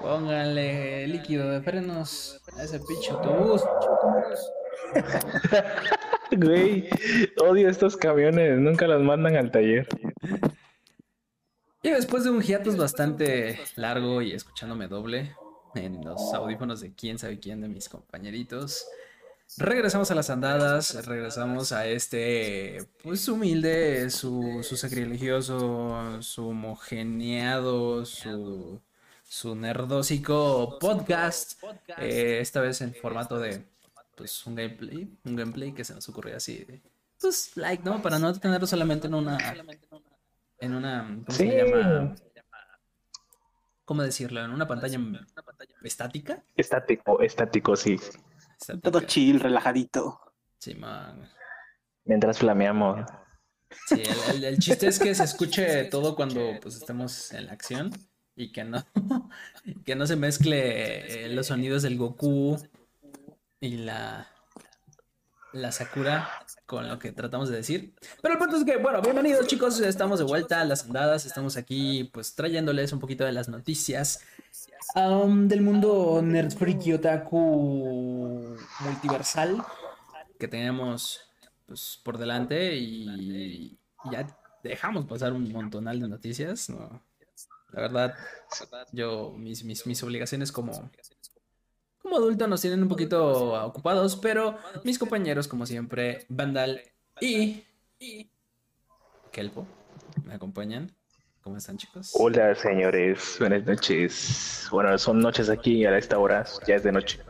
Póngale líquido de frenos a ese pinche autobús. Güey, odio estos camiones, nunca los mandan al taller. Y después de un hiatus bastante largo y escuchándome doble en los audífonos de quién sabe quién de mis compañeritos, regresamos a las andadas, regresamos a este, pues humilde, su, su sacrilegioso, su homogeneado, su, su nerdósico podcast, eh, esta vez en formato de, pues, un gameplay, un gameplay que se nos ocurrió así, pues, like, ¿no? Para no tenerlo solamente en una en una, ¿cómo se llama? ¿Cómo decirlo? En una pantalla estática. Estático, estático, sí. Todo chill, relajadito. Sí, man. Mientras flameamos. Sí, el, el- el chiste es que se escuche todo cuando pues estemos en la acción y que no, que no se mezcle eh, los sonidos del Goku y la, la Sakura con lo que tratamos de decir. Pero el punto es que, bueno, bienvenidos chicos, estamos de vuelta a las andadas, estamos aquí pues trayéndoles un poquito de las noticias um, del mundo nerd freaky otaku multiversal que tenemos pues por delante y ya dejamos pasar un montonal de noticias, ¿no? La verdad, yo, mis, mis, mis obligaciones como, como adulto nos tienen un poquito ocupados, pero mis compañeros, como siempre, Vandal y, y Kelpo, me acompañan. ¿Cómo están, chicos? Hola, señores. Buenas noches. Bueno, son noches aquí a esta hora. Ya es de noche.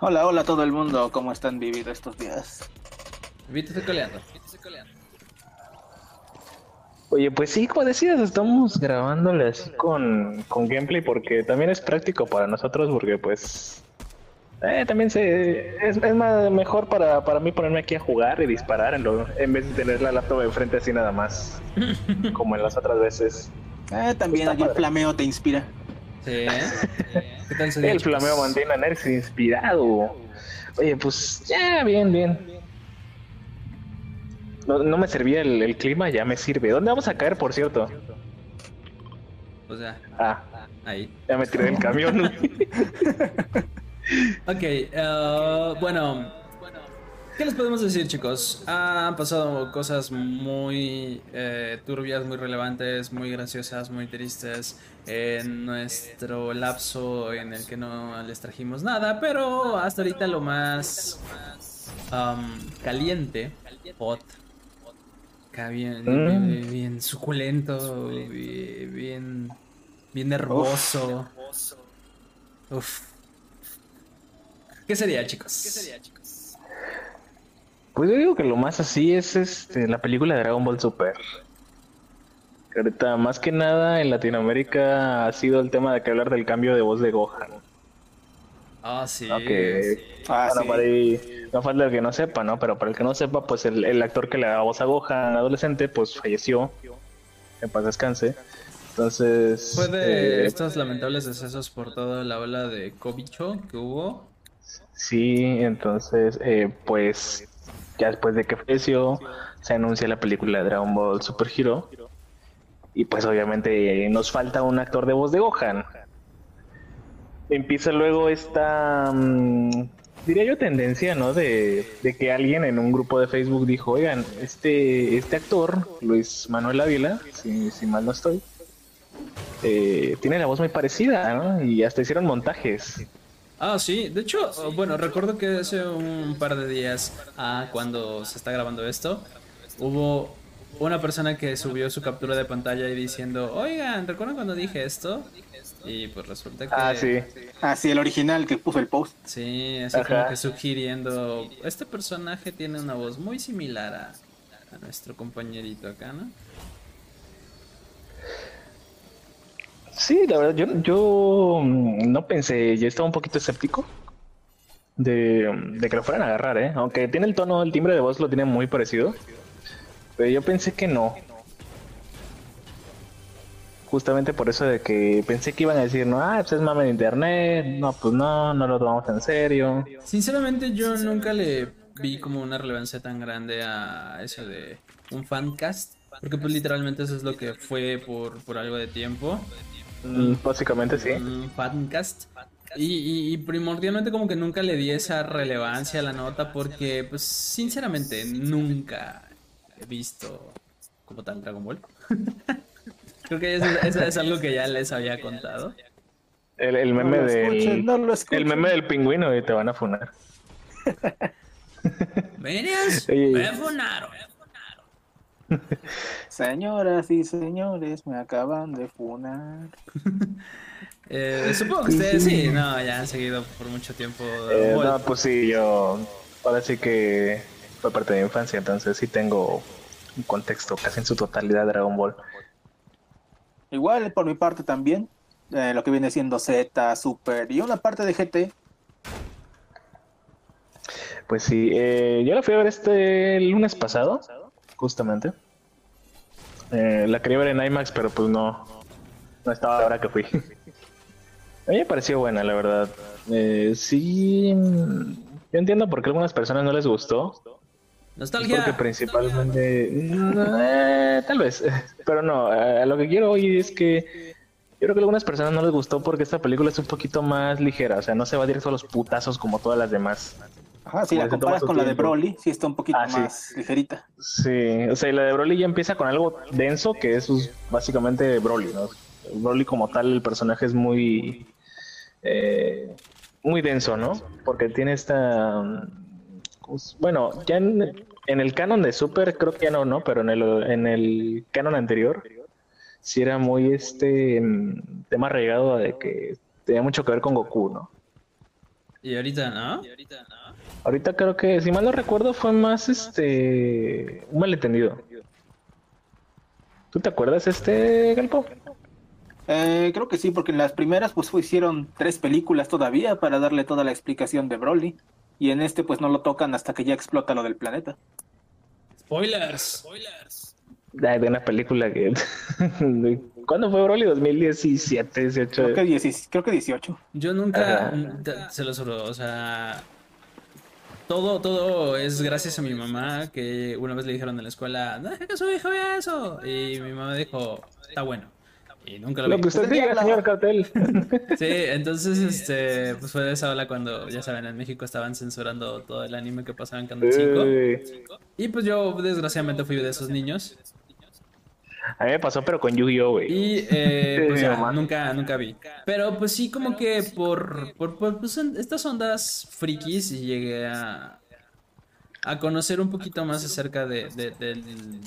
Hola, hola a todo el mundo, ¿cómo están viviendo estos días? Vito, estoy coleando. Oye, pues sí, como decías, estamos grabándole así con, con gameplay porque también es práctico para nosotros porque pues eh, también se, es, es más mejor para, para mí ponerme aquí a jugar y disparar en, lo- en vez de tener la laptop enfrente así nada más, como en las otras veces. Eh, también Está aquí el flameo te inspira. Sí, ¿eh? ¿Qué tal El chicos? flameo mantiene a Nerx inspirado. Oye, pues ya, bien, bien. No, no me servía el, el clima, ya me sirve. ¿Dónde vamos a caer, por cierto? O sea, Ah, ahí. ya me tiré del camión. Ok, eh, bueno, ¿qué les podemos decir, chicos? Han pasado cosas muy eh, turbias, muy relevantes, muy graciosas, muy tristes en nuestro lapso en el que no les trajimos nada, pero hasta ahorita lo más um, caliente, hot, bien, Mm. bien, bien suculento, bien, bien, bien hermoso. Uf. ¿Qué sería, chicos? ¿Qué sería, chicos? Pues yo digo que lo más así es este, la película de Dragon Ball Super. Ahorita, más que nada en Latinoamérica ha sido el tema de que hablar del cambio de voz de Gohan. Ah, sí. Aunque, Ah, bueno, sí. para ahí, no falta el que no sepa, ¿no? Pero para el que no sepa, pues el, el actor que le daba voz a Gohan adolescente, pues falleció. En paz descanse. Entonces. Fue de eh, estos lamentables decesos por toda la ola de Covicho que hubo. Sí, entonces, eh, pues ya después de que falleció, se anuncia la película Dragon Ball Super Hero. Y pues obviamente nos falta un actor de voz de Gohan. Empieza luego esta, mm, diría yo, tendencia, ¿no? De, de que alguien en un grupo de Facebook dijo, oigan, este, este actor, Luis Manuel Ávila, si, si mal no estoy, eh, tiene la voz muy parecida, ¿no? Y hasta hicieron montajes. Ah, sí. De hecho, oh, bueno, recuerdo que hace un par de días, ah, cuando se está grabando esto, hubo una persona que subió su captura de pantalla y diciendo, oigan, ¿recuerdan cuando dije esto? Y pues resulta que... Ah, sí. Ah, sí, el original que puso el post. Sí, así Ajá. como que sugiriendo, este personaje tiene una voz muy similar a, a nuestro compañerito acá, ¿no? Sí, la verdad, yo, yo mm, no pensé, yo estaba un poquito escéptico de, de que lo fueran a agarrar, ¿eh? Aunque tiene el tono, el timbre de voz lo tiene muy parecido, pero yo pensé que no. Justamente por eso de que pensé que iban a decir, no, ah, pues es mame de internet, no, pues no, no lo tomamos en serio. Sinceramente yo nunca le vi como una relevancia tan grande a eso de un fancast Porque pues literalmente eso es lo que fue por, por algo de tiempo. Mm, Básicamente sí. Un fancast. Y, y- y primordialmente como que nunca le di esa relevancia a la nota porque pues sinceramente nunca he visto como tal Dragon Ball. Creo que eso, eso es algo que ya les había contado. El, el meme No lo escuchen, del. no lo escuchen. el meme del pingüino y te van a funar. Oye. me funaron. Señoras y señores, me acaban de funar. Eh, supongo que ustedes sí, no, ya han seguido por mucho tiempo Eh, no, pues sí, yo. Ahora sí que fue parte de mi infancia, entonces sí tengo un contexto casi en su totalidad de Dragon Ball. Igual por mi parte también, eh, lo que viene siendo Z, Super y una parte de GT. Pues sí, eh, yo la fui a ver este lunes pasado, justamente. Eh, la quería ver en IMAX, pero pues no, no estaba a la hora que fui. a mí me pareció buena, la verdad. Eh, sí, yo entiendo por qué a algunas personas no les gustó. Nostalgia. Porque principalmente, eh, tal vez, pero no, lo que quiero hoy es que yo creo que a algunas personas no les gustó porque esta película es un poquito más ligera, o sea, no se va directo a los putazos como todas las demás. Ajá, si la comparas con la de. Broly, sí está un poquito Ah, sí. más ligerita. Sí, o sea, y la de Broly ya empieza con algo denso, que es pues, básicamente Broly, ¿no? Broly como tal, el personaje es muy... eh, muy denso, ¿no? Porque tiene esta... pues, bueno, ya en, en el canon de Super creo que ya no, ¿no? Pero en el, en el canon anterior sí era muy este tema arraigado de que tenía mucho que ver con Goku, ¿no? Y ahorita, ¿no? Ahorita creo que, si mal no recuerdo, fue más este un malentendido. ¿Tú te acuerdas este Galpo? Eh, creo que sí, porque en las primeras pues hicieron tres películas todavía para darle toda la explicación de Broly. Y en este pues no lo tocan hasta que ya explota lo del planeta. Spoilers. Ay, de una película que. ¿Cuándo fue Broly? 2017, 18. Creo que, 16 creo que 18. Yo nunca, Ajá. se lo juro, o sea, todo, todo es gracias a mi mamá, que una vez le dijeron en la escuela, deja que su hijo vea eso, y mi mamá dijo, está bueno, y nunca lo Lo vi. que usted diga, señor Cartel. Sí, entonces, este, pues fue de esa ola cuando, ya saben, en México estaban censurando todo el anime que pasaba en Canal 5, Eh, y pues yo, desgraciadamente, fui de esos niños, a mí me pasó, pero con Yu-Gi-Oh, güey. Y eh, pues ya, nunca, nunca vi. Pero pues sí, como que por, por, por, pues, estas ondas frikis llegué a, a conocer un poquito más acerca de, de- del,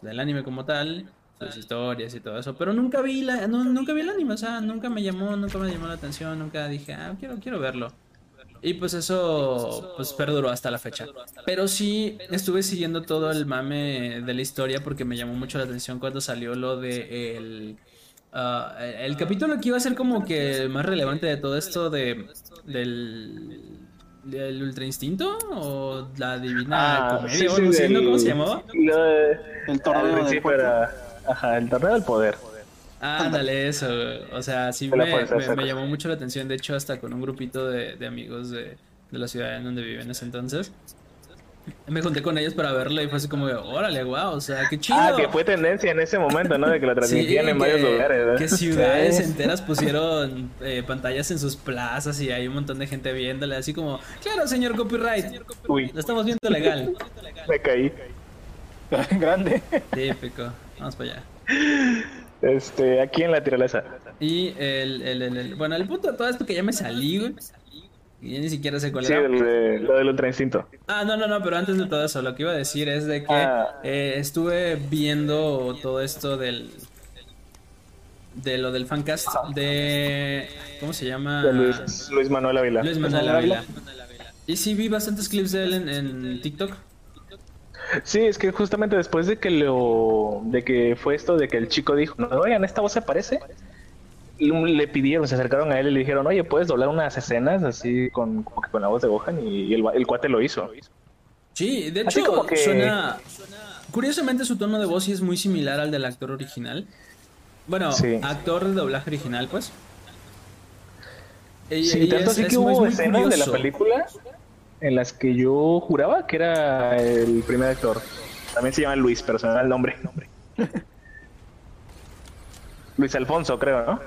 del anime como tal, sus historias y todo eso. Pero nunca vi la, no, nunca vi el anime, o sea, nunca me llamó, nunca me llamó la atención, nunca dije, ah, quiero, quiero verlo. Y pues eso pues perduró hasta la fecha. Pero sí estuve siguiendo todo el mame de la historia porque me llamó mucho la atención cuando salió lo de el, ah, el, el capítulo que iba a ser como que el más relevante de todo esto de del, del Ultra Instinto o la Divina Ah, Comedia sí, o sí, algo así, ¿no? del- ¿Cómo se llamaba? El torneo del Ajá, el torneo del poder. Ándale, eso. O sea, sí la me, me- llamó mucho la atención. De hecho, hasta con un grupito de, de amigos de, de la ciudad en donde viví en ese entonces. Me junté con ellos para verlo y fue así como de, órale, wow, o sea, qué chido. Ah, que fue tendencia en ese momento, ¿no? De que Sí, transmitían en varios lugares, ¿verdad? Que ciudades Sí. enteras pusieron eh, pantallas en sus plazas y hay un montón de gente viéndole, así como, claro, señor copyright, Uy, lo estamos viendo legal. me caí. Grande. Típico, vamos para allá. Este, aquí en la tirolesa. Y el, el, el- el- bueno, el punto de todo esto que ya me salí, güey. Y ya ni siquiera sé cuál Sí, era. el de- lo del ultra instinto. Ah, no, no, no, pero antes de todo eso, lo que iba a decir es de que Ah. eh, estuve viendo todo esto del. de lo del fancast de. ¿Cómo se llama? De Luis, Luis Manuel Ávila. Luis Manuel Manuel Ávila. Y sí, vi bastantes clips de él en, en TikTok. Sí, es que justamente después de que lo, de que fue esto, de que el chico dijo, no, oigan, esta voz se parece, y le pidieron, se acercaron a él y le dijeron, oye, puedes doblar unas escenas así con, como que con la voz de Gohan y, el, el cuate lo hizo. Sí, de hecho, como que- suena. Curiosamente, su tono de voz sí es muy similar al del actor original. Bueno, Sí. actor de doblaje original, pues. Y- Sí, y tanto es- así es que hubo escenas de la película en las que yo juraba que era el primer actor. También se llama Luis, pero se me da el nombre. Luis Alfonso, creo, ¿no?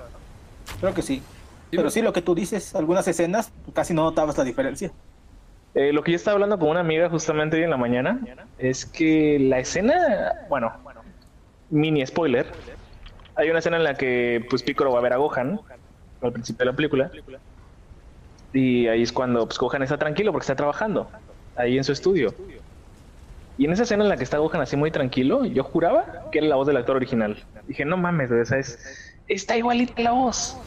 Creo que sí. Pero sí, lo que tú dices, algunas escenas casi no notabas la diferencia. Eh, lo que yo estaba hablando con una amiga justamente hoy en la mañana es que la escena, bueno, mini spoiler, hay una escena en la que pues Piccolo va a ver a Gohan al principio de la película y ahí es cuando pues, Gohan está tranquilo porque está trabajando ahí en su estudio. Y en esa escena en la que está Gohan así muy tranquilo, yo juraba que era la voz del actor original. Dije, no mames, güey, esa es, está igualita la voz.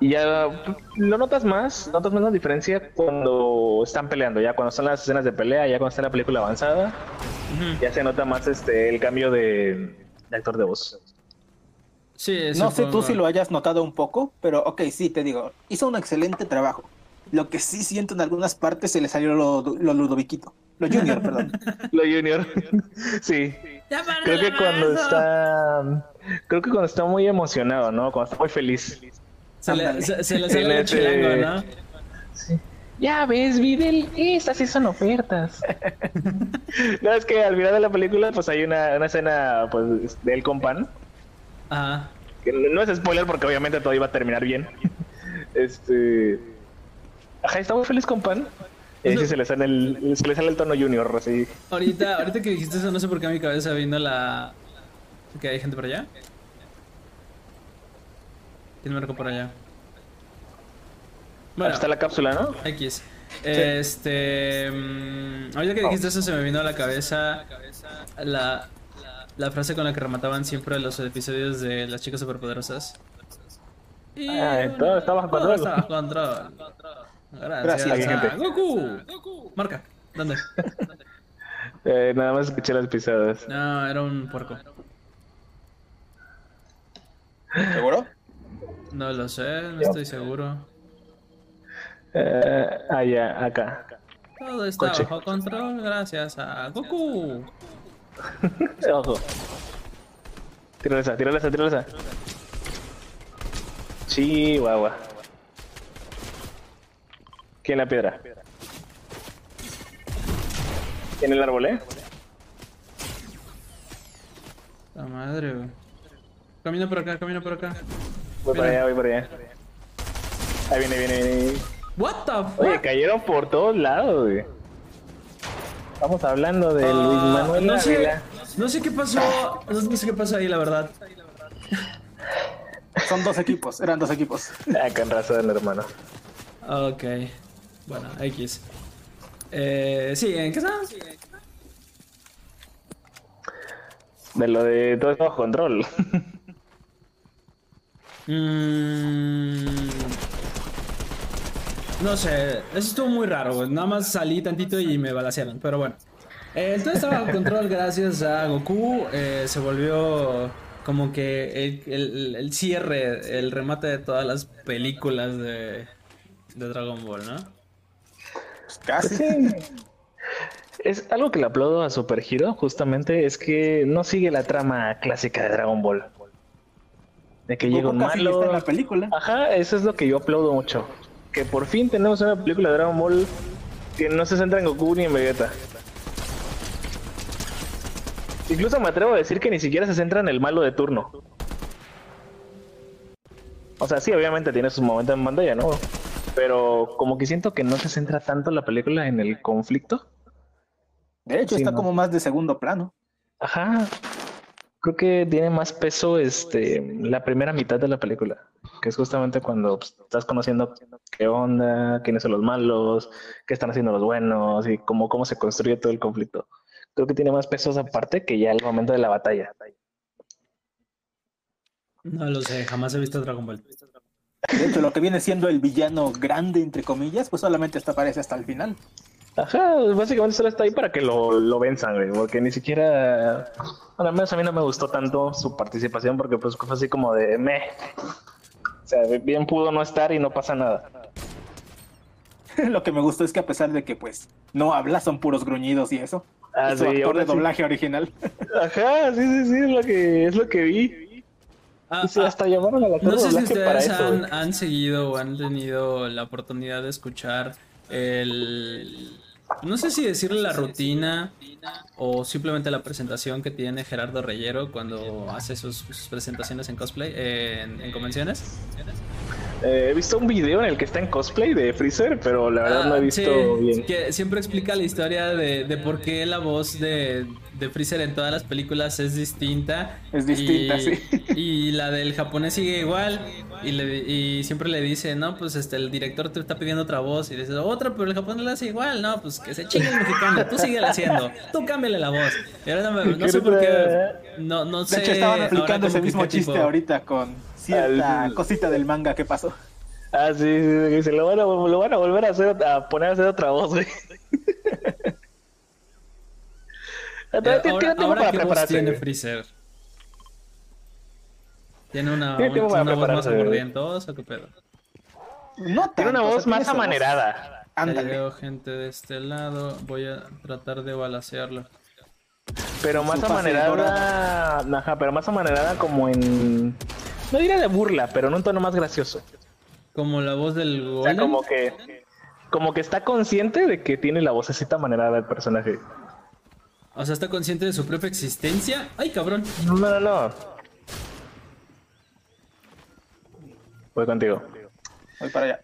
Y ya lo notas más, notas más la diferencia cuando están peleando, ya cuando están las escenas de pelea, ya cuando está la película avanzada, ya se nota más este el cambio de, de actor de voz. Sí, No sé tú si lo hayas notado un poco, pero ok, sí, te digo, hizo un excelente trabajo. Lo que sí siento en algunas partes se le salió lo, lo Ludoviquito. Lo Junior, perdón. Lo junior, sí. Creo que cuando está, creo que cuando está muy emocionado, ¿no? Cuando está muy feliz. Se le, se, se le En sale el chilango, ¿no? Ya ves, Videl, estas sí son ofertas. no, es que al final de la película, pues hay una, una escena pues, de él con pan. Ajá. Que no es spoiler porque obviamente todo iba a terminar bien. Este. Ajá, está muy feliz con pan. Y ahí sí se le sale el, se le sale el tono junior, así. Ahorita, ahorita que dijiste eso, no sé por qué a mi cabeza vino la. ¿Que hay gente por allá? ¿Quién marcó por allá? Bueno, Está la cápsula, ¿no? X. Este. mm, ahorita que dijiste eso, se me vino a la cabeza la, la frase con la que remataban siempre los episodios de las chicas superpoderosas. Y Ah, una- todo está bajo todo control. está bajo control. Gracias, Gracias, a gente. Goku. Marca. ¿Dónde? Eh, nada más escuché las pisadas. No, era un puerco. ¿Seguro? No lo sé, no estoy seguro. Eh, ah, ya, acá. Todo está Coche. bajo control gracias a Goku. Ojo. Tírale esa, tírale esa, tírale esa. Chihuahua. ¿Quién la piedra? ¿Quién el árbol, eh? La madre, güey. Camina por acá, camina por acá. Voy para allá, voy para allá. Ahí viene, viene, viene. What the fuck? Oye, cayeron por todos lados, güey. Estamos hablando de Luis Ah, Manuel no sé, Ávila. no sé qué pasó, no sé qué pasó ahí, la verdad. Son dos equipos, eran dos equipos. Ah, con razón, hermano. Ok, bueno, X. Eh, sí, ¿en qué estamos? De lo de todo esto bajo control. Mm, no sé, eso estuvo muy raro, güey. Nada más salí tantito y me balacearon, pero bueno. Eh, todo estaba bajo control gracias a Goku. eh, se volvió como que el, el- el cierre, el remate de todas las películas de, de Dragon Ball, ¿no? Pues casi. Sí. Es algo que le aplaudo a Super Hero, justamente, es que no sigue la trama clásica de Dragon Ball. De que llega un Goku está en malo. la película. Ajá, eso es lo que yo aplaudo mucho. Que por fin tenemos una película de Dragon Ball que no se centra en Goku ni en Vegeta. Incluso me atrevo a decir que ni siquiera se centra en el malo de turno. O sea, sí, obviamente tiene sus momentos en pantalla, ¿no? Pero como que siento que no se centra tanto la película en el conflicto. De hecho, Sí, está no. como más de segundo plano. Ajá. Creo que tiene más peso este la primera mitad de la película, que es justamente cuando pues, estás conociendo qué onda, quiénes son los malos, qué están haciendo los buenos y cómo, cómo se construye todo el conflicto. Creo que tiene más peso esa parte que ya el momento de la batalla. No lo sé, jamás he visto Dragon Ball. De hecho, lo que viene siendo el villano grande, entre comillas, pues solamente hasta aparece hasta el final. Ajá, básicamente solo está ahí para que lo, lo venzan, güey, porque ni siquiera, bueno, al menos a mí no me gustó tanto su participación porque pues fue así como de meh. O sea, bien pudo no estar y no pasa nada. lo que me gustó es que a pesar de que, pues, no habla, son puros gruñidos y eso. Ah, es su sí, actor ahora de sí. doblaje original. Ajá, sí, sí, sí, es lo que, es lo que vi. Ah, sí, ah, hasta llamaron a la No sé si ustedes eso. han, han seguido o han tenido la oportunidad de escuchar el, no sé si decirle la rutina o simplemente la presentación que tiene Gerardo Reyero cuando hace sus, sus presentaciones en cosplay, en, en convenciones. Eh, he visto un video en el que está en cosplay de Freezer, pero la verdad no he Ah, visto sí, bien. Que siempre explica la historia de, de por qué la voz de, de Freezer en todas las películas es distinta. Es distinta, y, sí. Y la del japonés sigue igual. Y, le, y siempre le dice, no, pues este, el director te está pidiendo otra voz. Y dices, otra, pero el japonés la hace igual. No, pues que se chingue el mexicano. Tú sigue haciendo. Tú cámbiale la voz. Y ahora no, me- no sé por qué. No, no sé. De hecho, estaban aplicando ese mismo chiste tipo- ahorita con cierta Al- cosita del manga que pasó. Ah, sí, sí, sí, se lo van a, lo van a volver a hacer, a poner a hacer otra voz, güey. Eh, Todavía tiene ahora, tiene tiempo ahora para ¿qué voz prepararse. tiene güey. Freezer? ¿Tiene una, Tiene tiempo para una voz más o qué pedo? No Tiene una tanto, o sea, voz más amanerada. Ándale. veo gente de este lado. Voy a tratar de balancearlo. Pero más amanerada. Ajá, pero más amanerada como en. No diría de burla, pero en un tono más gracioso. Como la voz del O sea, Golden. como que. Como que está consciente de que tiene la vocecita amanerada el personaje. O sea, está consciente de su propia existencia. ¡Ay, cabrón! No, no, no. Voy contigo. Voy para allá.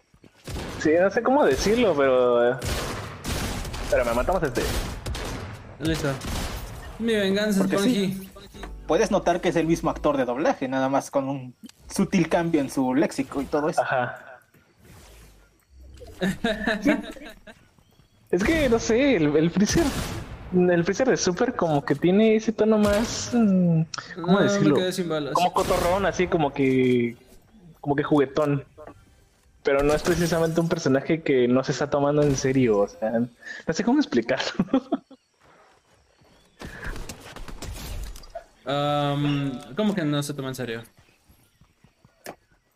Sí, no sé cómo decirlo, pero. eh, Pero me matamos este. Listo. Mi venganza, Porque Spongy. sí. Puedes notar que es el mismo actor de doblaje, nada más con un sutil cambio en su léxico y todo eso. Ajá. es que, no sé, el, el Freezer. El Freezer de Super como que tiene ese tono más. mm, ¿Cómo No, decirlo? me quedé sin balas. Como cotorrón, así como que. Como que juguetón. Pero no es precisamente un personaje que no se está tomando en serio. O sea, no sé cómo explicarlo. Am, ¿Cómo que no se toma en serio?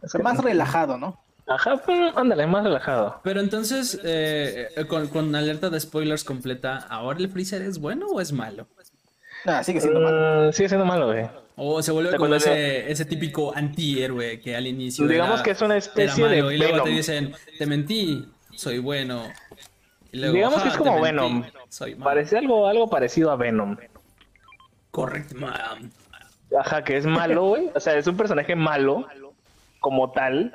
O sea, más relajado, ¿no? Ajá, pero ándale, más relajado. Pero entonces, eh, con, con alerta de spoilers completa, ¿ahora el Freezer es bueno o es malo? Nada, sigue siendo malo. Mm, sigue siendo malo, güey. O se vuelve Te como ese, ese típico antihéroe que al inicio. Digamos era- que es una especie de malo, Y luego te Venom. dicen, te mentí, soy bueno. Y luego, Digamos que "Ja, es como te mentí, Venom. Soy malo. Parece algo, algo parecido a Venom. Correct, man. Ajá, que es malo, güey. O sea, es un personaje malo como tal.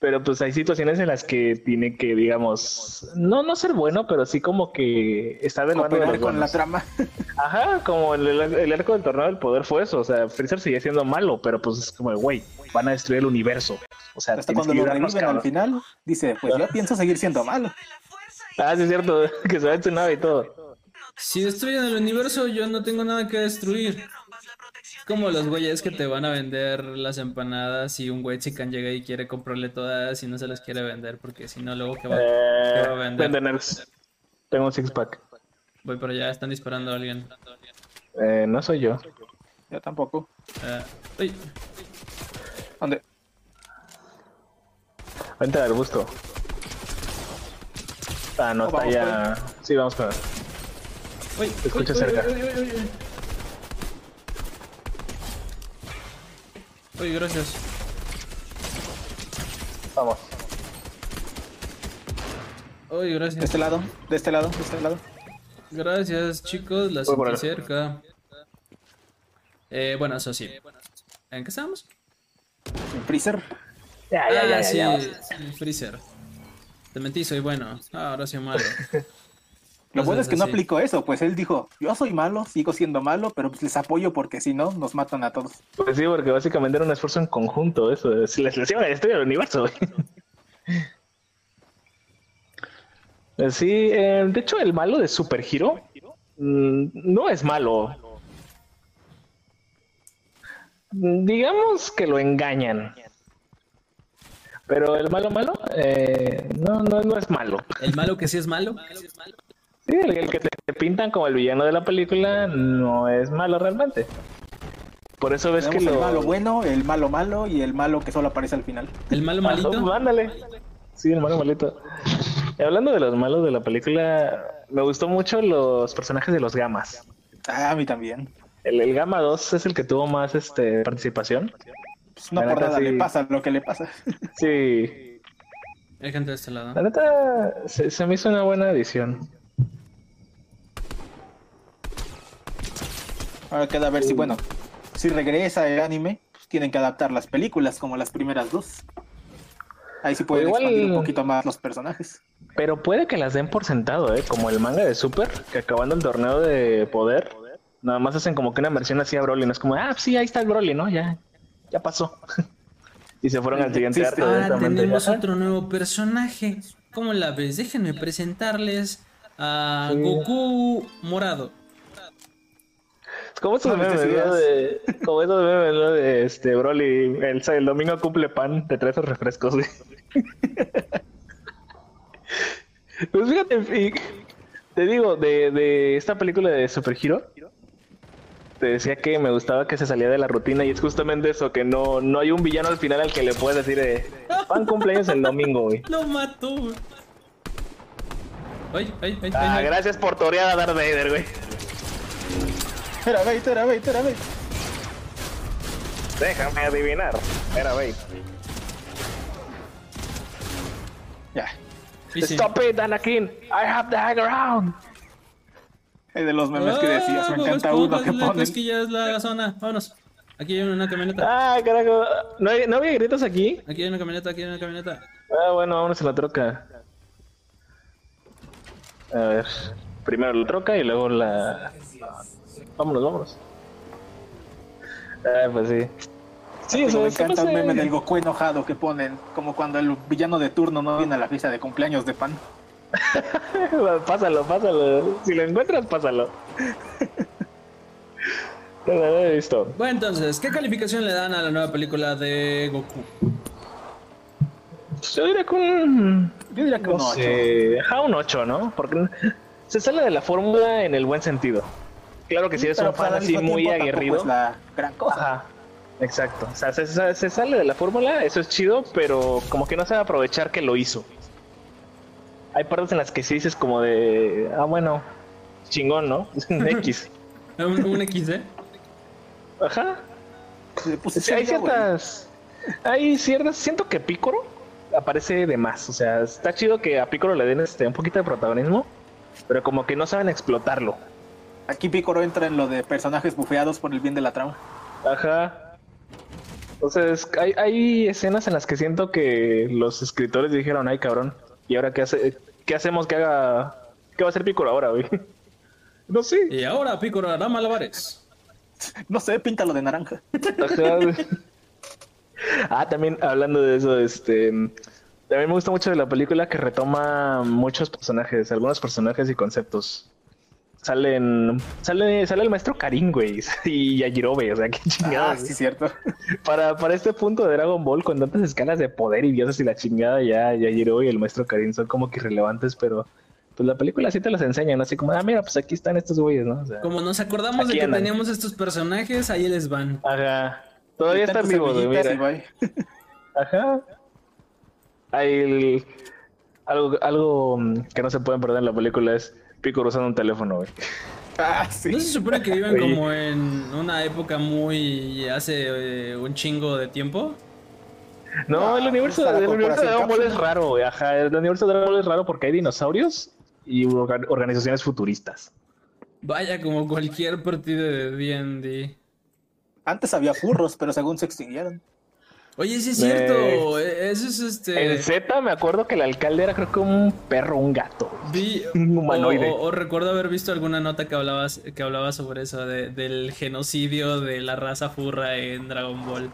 Pero pues hay situaciones en las que tiene que, digamos, no, no ser bueno, pero sí como que está del de los con la trama. Ajá, como el, el- el arco del torneo del poder fue eso. O sea, Freezer sigue siendo malo, pero pues es como, güey, van a destruir el universo. O sea, Hasta cuando que lo reviven al final, dice, pues yo pienso seguir siendo malo. Ah, sí es cierto, que se va en su nave y todo. Si destruyen el universo, yo no tengo nada que destruir. Como los güeyes que te van a vender las empanadas y un güey chican llega y quiere comprarle todas y no se las quiere vender porque si no luego que va, qué Eh, va a vender. Vendeners. Tengo un six pack. Voy para allá, están disparando a alguien. Eh, no soy yo. Yo tampoco. Eh, uy, ¿Dónde? Vente al arbusto. Ah, no, Oh, está ya. Sí, vamos con él. uy, Te escucho uy, cerca. Uy, uy, gracias. Vamos. Uy, De gracias. este lado, de este lado, de este lado. Gracias, chicos, la sentí cerca. Eh, bueno, eso sí. ¿En qué estábamos? En Freezer. Ya, ya, ah, ya, sí, ya. el Freezer. Te mentí, soy bueno. Ah, ahora soy malo. Lo bueno es que no aplicó eso, pues él dijo, yo soy malo, sigo siendo malo, pero pues les apoyo porque si no, nos matan a todos. Pues sí, porque básicamente era un esfuerzo en conjunto. Eso. Si les, les iban a destruir el universo, güey. Sí, eh, de hecho, el malo de Super Hero mm, no es malo. Digamos que lo engañan. Pero el malo malo eh, no, no, no es malo. El malo que sí es malo. Sí, el, el que te, te pintan como el villano de la película no es malo realmente. Por eso ves que Tenemos lo... el malo bueno, el malo malo y el malo que solo aparece al final. El malo Ah, malito. no, ándale. Sí, el malo malito. Y hablando de los malos de la película, me gustó mucho los personajes de los gamas. Ah, a mí también. El, el Gama 2 es el que tuvo más este participación. Pues no La por nada sí. le pasa lo que le pasa. Sí. Hay gente de este lado. La neta, se, se me hizo una buena edición. Ahora queda ver si, bueno, si regresa el anime, pues tienen que adaptar las películas como las primeras dos. Ahí sí pueden Igual- expandir un poquito más los personajes. Pero puede que las den por sentado, ¿eh? Como el manga de Super, que acabando el torneo de poder, nada más hacen como que una versión así a Broly, no es como, ah, sí, ahí está el Broly, ¿no? Ya, ya pasó. y se fueron al siguiente arte Ahora directamente. tenemos otro nuevo personaje. ¿Cómo la ves? Déjenme presentarles a Sí. Goku Morado. Como esos memes, ¿no? De, como esos memes, ¿no? De este Broly, el, el domingo cumple pan, te traes esos refrescos, güey. pues fíjate, te digo, de, de esta película de Super Hero, te decía que me gustaba que se salía de la rutina y es justamente eso, que no, no hay un villano al final al que le puedes decir, eh, pan cumpleaños el domingo, güey. Lo mató, güey. Ay, ay, ay, Ah, ay, ay. gracias por torear a Darth Vader, güey. Era Bait, era Bait, era Bait. Déjame adivinar. Era Vader. Ya. Sí, sí. Stop it, Anakin. I have the high ground. Es de los memes que decías, Ah, me Bob encanta uno que ponen. cosquillas, la zona. Vámonos. Aquí hay una camioneta. Ah, carajo. ¿No, hay- ¿No había gritos aquí? Aquí hay una camioneta, aquí hay una camioneta. Ah, bueno, vámonos a la troca. A ver. Primero la troca y luego la. Vámonos, vámonos. Ah, pues sí. Sí, eso me encanta un pasa- meme del Goku enojado que ponen, como cuando el villano de turno no viene a la fiesta de cumpleaños de pan. pásalo, pásalo. Si lo encuentras, pásalo. No lo he visto. Bueno, entonces, ¿qué calificación le dan a la nueva película de Goku? Yo diría que un. Yo diría que No un 8. sé, ajá, un 8, ¿no? Porque se sale de la fórmula en el buen sentido. Claro que si eres un fan así muy aguerrido. Es la gran cosa. Ajá, exacto. O sea, se, se- se sale de la fórmula, eso es chido, pero como que no sabe aprovechar que lo hizo. Hay partes en las que sí dices como de, ah, bueno, chingón, ¿no? X. ¿Un, un XD? Ajá. Le puse Sí, hay ciertas. Hay ciertas. Siento que Picoro aparece de más. O sea, está chido que a Picoro le den este un poquito de protagonismo, pero como que no saben explotarlo. Aquí Picoro entra en lo de personajes bufeados por el bien de la trama. Ajá. Entonces, hay, hay escenas en las que siento que los escritores dijeron, ay cabrón, ¿y ahora qué hace, qué hacemos que haga, qué va a hacer Picoro ahora, güey? No sé. Y ahora Piccolo hará malabares. No sé, píntalo de naranja. Ajá. ah, también hablando de eso, este, también me gusta mucho de la película que retoma muchos personajes, algunos personajes y conceptos. Salen, sale, sale el maestro Karin, güey, y Yajirobe, o sea, qué Ah, chingada. sí, cierto. Para, para este punto de Dragon Ball, con tantas escalas de poder y dioses y la chingada, ya Yajirobe y el maestro Karin son como que irrelevantes, pero pues la película sí te los enseña, ¿no? Así como, ah, mira, pues aquí están estos güeyes, ¿no? O sea, Como nos acordamos de que andan. teníamos estos personajes, ahí les van. Ajá. Todavía están vivos, mira. Ajá. Hay el- algo, algo mm, que no se pueden perder en la película es Piccolo usando un teléfono, güey. Ah, sí. ¿No se supone que viven Oye. como en una época muy... hace eh, un chingo de tiempo? No, el universo, el universo de Dragon Ball es raro, güey. Ajá, el universo de Dragon Ball es raro porque hay dinosaurios y orga- organizaciones futuristas. Vaya, como cualquier partido de D&D. Antes había furros, pero según se extinguieron. Oye, sí es cierto. eh, Eso es este... En Z me acuerdo que el alcalde era creo que un perro, un gato. Vi, Un humanoide. O, o- o recuerdo haber visto alguna nota que hablabas que hablaba sobre eso de- del genocidio de la raza furra en Dragon Ball.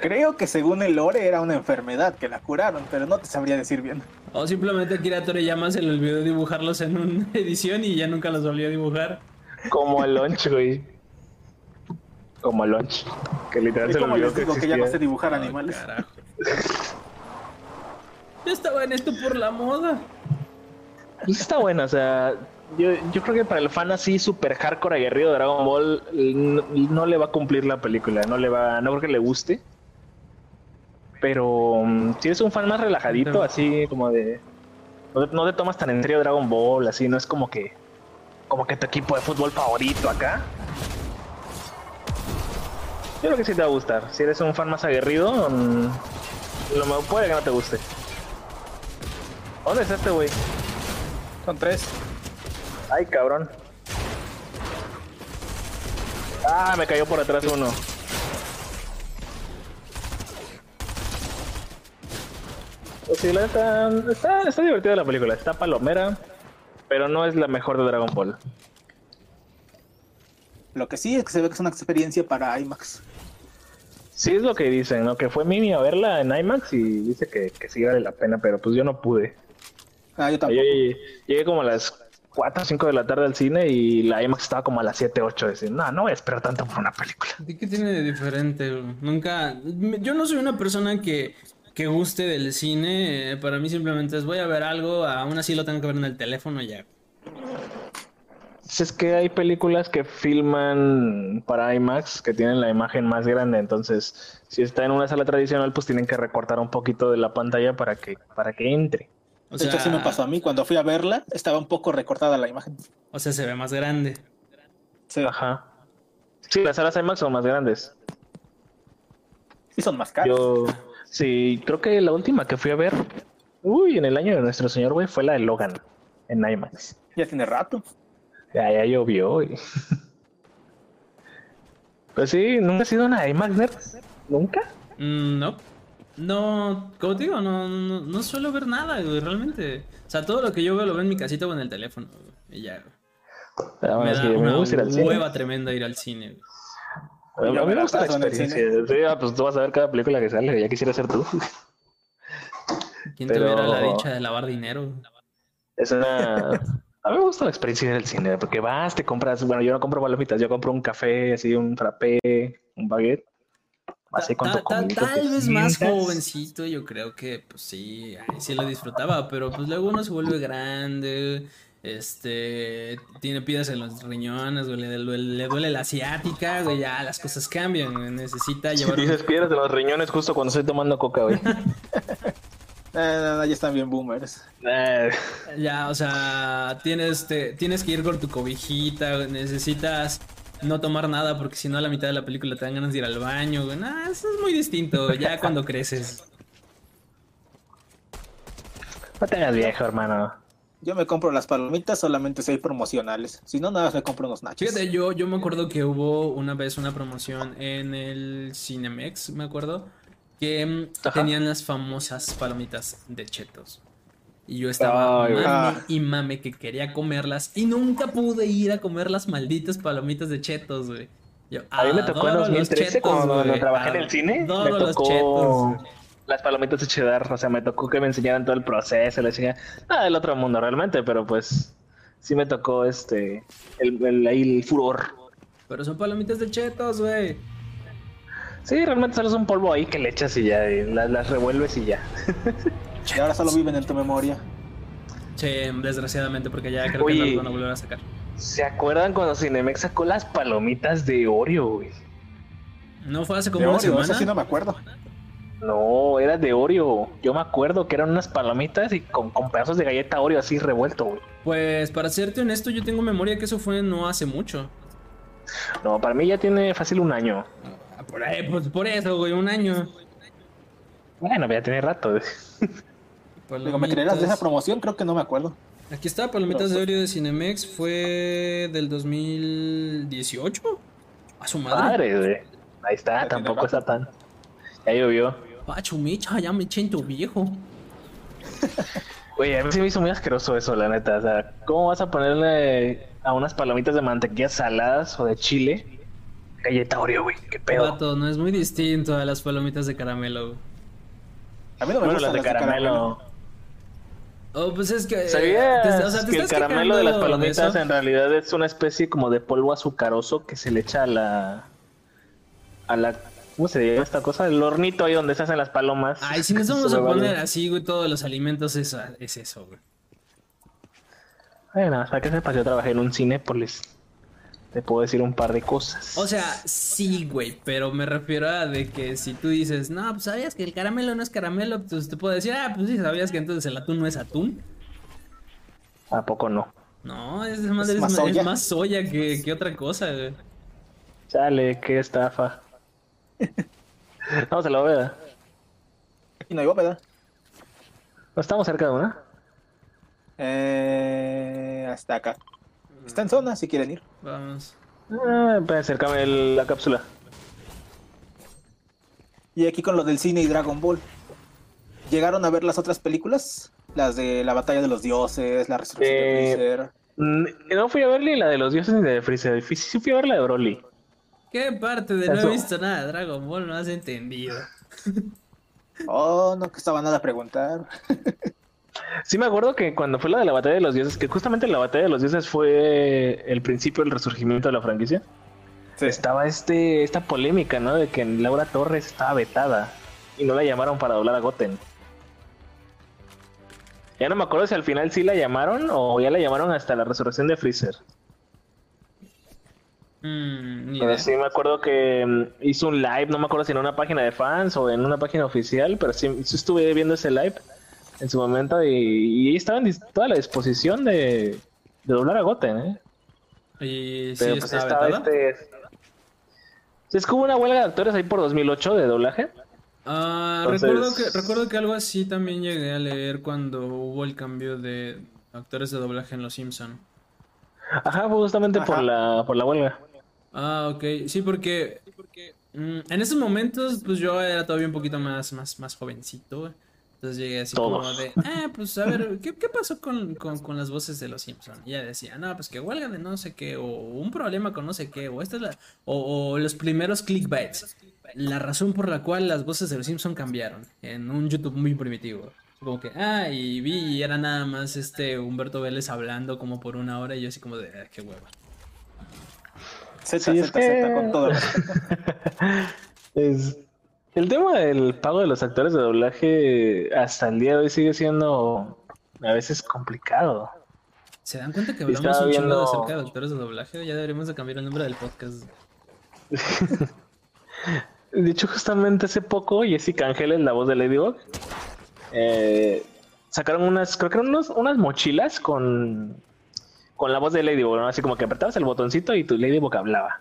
Creo que según el lore era una enfermedad que la curaron, pero no te sabría decir bien. O simplemente Akira Toriyama se le olvidó dibujarlos en una edición y ya nunca los volvió a dibujar. Como el lunch, güey. Como lunch. Que literal Y se como les que digo que ya no sé dibujar animales. Carajo. Yo estaba en esto por la moda. Pues está bueno, o sea, yo, yo creo que para el fan así super hardcore aguerrido de Dragon Ball no, no le va a cumplir la película, no le va, no creo que le guste. Pero mm, si eres un fan más relajadito, así como de no, te- no te tomas tan en serio Dragon Ball, así no es como que como que tu equipo de fútbol favorito acá. Yo creo que sí te va a gustar. Si eres un fan más aguerrido, mm, lo me- puede que no te guste. ¿Dónde es este güey? Son tres. Ay, cabrón. Ah, me cayó por atrás uno. Pues sí, la neta, está, está divertida la película, está palomera, pero no es la mejor de Dragon Ball. Lo que sí es que se ve que es una experiencia para IMAX. Sí es lo que dicen, ¿no? Que fue Mimi a verla en IMAX y dice que, que sí vale la pena, pero pues yo no pude. Ah, yo tampoco. llegué, llegué como a las 4 o 5 de la tarde al cine y la IMAX estaba como a las 7, 8. Decir, no, no voy a esperar tanto por una película. ¿De qué tiene de diferente? Nunca. Yo no soy una persona que, que guste del cine. eh, Para mí simplemente es voy a ver algo, aún así lo tengo que ver en el teléfono y ya. Es que hay películas que filman para IMAX que tienen la imagen más grande, entonces si está en una sala tradicional pues tienen que recortar un poquito de la pantalla para que para que entre. O de hecho, sea, sí me pasó a mí. Cuando fui a verla, estaba un poco recortada la imagen. o sea, se ve más grande. Sí, Ajá. Sí, las salas IMAX son más grandes. sí son más caras. Yo sí, creo que la última que fui a ver, uy, en el año de nuestro señor güey fue la de Logan en IMAX. Ya tiene rato. Ya, ya llovió. y- Pues sí, nunca ha sido una IMAX nerd. ¿Nunca? Mm, no. No, como te digo, no, no, no suelo ver nada, güey, realmente. O sea, todo lo que yo veo lo veo en mi casita o en el teléfono. güey, Y ya. güey. Ah, bueno, Me da una gusta ir al cine. hueva tremenda ir al cine. güey. A mí me gusta la experiencia. Sí, ah, pues tú vas a ver cada película que sale, ya quisiera ser tú. ¿Quién Pero- tuviera la dicha de lavar dinero? Es una... A mí me gusta la experiencia ir al cine, porque vas, te compras, bueno, yo no compro palomitas, yo compro un café, así, un frappé, un baguette. Así con Ta- ta- tal vez más jovencito, yo creo que pues sí, sí lo disfrutaba, pero pues luego uno se vuelve grande, este, tiene piedras en los riñones, güey, le, le- le duele la asiática, güey, ya las cosas cambian, güey, necesita llevar un- Dices piedras de los riñones justo cuando estoy tomando coca, güey. Eh, no, no, ya están bien boomers. Eh, Ya, o sea, tienes, te- tienes que ir con tu cobijita, necesitas no tomar nada porque si no a la mitad de la película te dan ganas de ir al baño, güey. Nah, eso es muy distinto, ya cuando creces. no te hagas viejo, hermano. Yo me compro las palomitas solamente si hay promocionales. Si no, nada más me compro unos nachos. Fíjate, yo, yo me acuerdo que hubo una vez una promoción en el Cinemex, me acuerdo, que Ajá. tenían las famosas palomitas de chetos. Y yo estaba Ay, mame Ah. y mame que quería comerlas y nunca pude ir a comer las malditas palomitas de chetos, güey. Yo A mí me tocó en adoro los 2013 chetos, cuando, trabajé en el cine. Me tocó las palomitas de cheddar. O sea, me tocó que me enseñaran todo el proceso. Le decía, nada del otro mundo realmente, pero pues sí me tocó este, el, el, ahí el furor. Pero son palomitas de chetos, güey. Sí, realmente solo es un polvo ahí que le echas y ya, y las, las revuelves y ya. Y ahora solo viven en tu memoria. Sí, desgraciadamente, porque ya creo Oye. que no lo van a volver a sacar. ¿Se acuerdan cuando Cinemex sacó las palomitas de Oreo, güey? No fue hace De como una Oreo, semana. eso sí no me acuerdo. No, era de Oreo. Yo me acuerdo que eran unas palomitas y con, con pedazos de galleta Oreo así revuelto, güey. Pues para serte honesto, yo tengo memoria que eso fue no hace mucho. No, para mí ya tiene fácil un año. Ah, Por, ahí, pues, por eso, güey, un año. Bueno, ya tiene rato. güey. Digo, ¿me creerás de esa promoción? Creo que no me acuerdo. Aquí está, Palomitas de Oreo de Cinemex, fue del 2018. A su madre. Madre, güey. Ahí está, tampoco rato. está tan. Ya llovió. Pacho, micha, ya me siento viejo. Oye, a mí se me hizo muy asqueroso eso, la neta. O sea, ¿cómo vas a ponerle a unas palomitas de mantequilla saladas o de chile galleta Oreo, güey? ¿Qué pedo? Vato, no es muy distinto a las palomitas de caramelo. güey. A mí no me Bueno, gustan las de caramelo. Oh, pues es que. eh, ¿Sabías te- o sea, te que el caramelo de las palomitas eso. en realidad es una especie como de polvo azucaroso que se le echa a la. a la. ¿Cómo se llama esta cosa? El hornito ahí donde se hacen las palomas. Ay, si nos vamos a poner así, güey, todos los alimentos es, es eso, güey. Bueno, para que sepas, yo trabajé en un cine, pues les. Te puedo decir un par de cosas. O sea, sí, güey, pero me refiero a de que si tú dices, no, pues sabías que el caramelo no es caramelo, pues te puedo decir, ah, pues sí, sabías que entonces el atún no es atún. ¿A poco no? No, es más, Es es más más, es soya. más soya que, que otra cosa, güey. Chale, qué estafa. Vamos a la bóveda. Y no hay bóveda. ¿No estamos cerca de una? Eh, hasta acá. Está en zona si quieren ir. Vamos. Ah, para acercarme el- la cápsula. Y aquí con lo del cine y Dragon Ball. ¿Llegaron a ver las otras películas? Las de la batalla de los dioses, la resurrección Eh, de Freezer. Mm, No fui a ver ni la de los dioses ni la de Freezer. Sí fui a ver la de Broly. ¿Qué parte de no he visto nada de Dragon Ball no has entendido? Oh, no que estaba nada a preguntar. Sí me acuerdo que cuando fue la de la batalla de los dioses, que justamente la batalla de los dioses fue el principio del resurgimiento de la franquicia. Estaba este, esta polémica, ¿no? De que Laura Torres estaba vetada y no la llamaron para doblar a Goten. Ya no me acuerdo si al final sí la llamaron o ya la llamaron hasta la resurrección de Freezer. Mm, Pero sí me acuerdo que mm, hizo un live, no me acuerdo si en una página de fans o en una página oficial, pero sí, sí estuve viendo ese live en su momento y, y ahí estaba en toda la disposición de, de doblar a Goten, ¿eh? Y sí, Pero pues estaba este... Es como una huelga de actores ahí por 2008 de doblaje. Ah, Entonces- recuerdo, que, recuerdo que algo así también llegué a leer cuando hubo el cambio de actores de doblaje en Los Simpson. Ajá, fue justamente por la, por la huelga. Ah, ok. Sí, porque mm, en esos momentos, pues yo era todavía un poquito más, más, más jovencito. Entonces llegué así como de, ah, pues a ver, ¿qué, qué pasó con, con, con las voces de los Simpson? Y ya decía, no, pues que huelga de no sé qué, o un problema con no sé qué, o esta es la, o, o los primeros clickbaits. La razón por la cual las voces de los Simpson cambiaron en un YouTube muy primitivo. Como que, ah, y vi y era nada más este Humberto Vélez hablando como por una hora y yo así como de, ah, qué hueva. Z, Sí, es Z, Z, que- con todo. Es... El tema del pago de los actores de doblaje hasta el día de hoy sigue siendo a veces complicado. ¿Se dan cuenta que hablamos estaba un viendo- acerca de actores de doblaje? Ya deberíamos de cambiar el nombre del podcast. De hecho, justamente hace poco, Jessica Ángeles, la voz de Ladybug, eh, sacaron unas, creo que eran unos- unas mochilas con, con la voz de Ladybug, ¿no? Así como que apretabas el botoncito y tu Ladybug hablaba.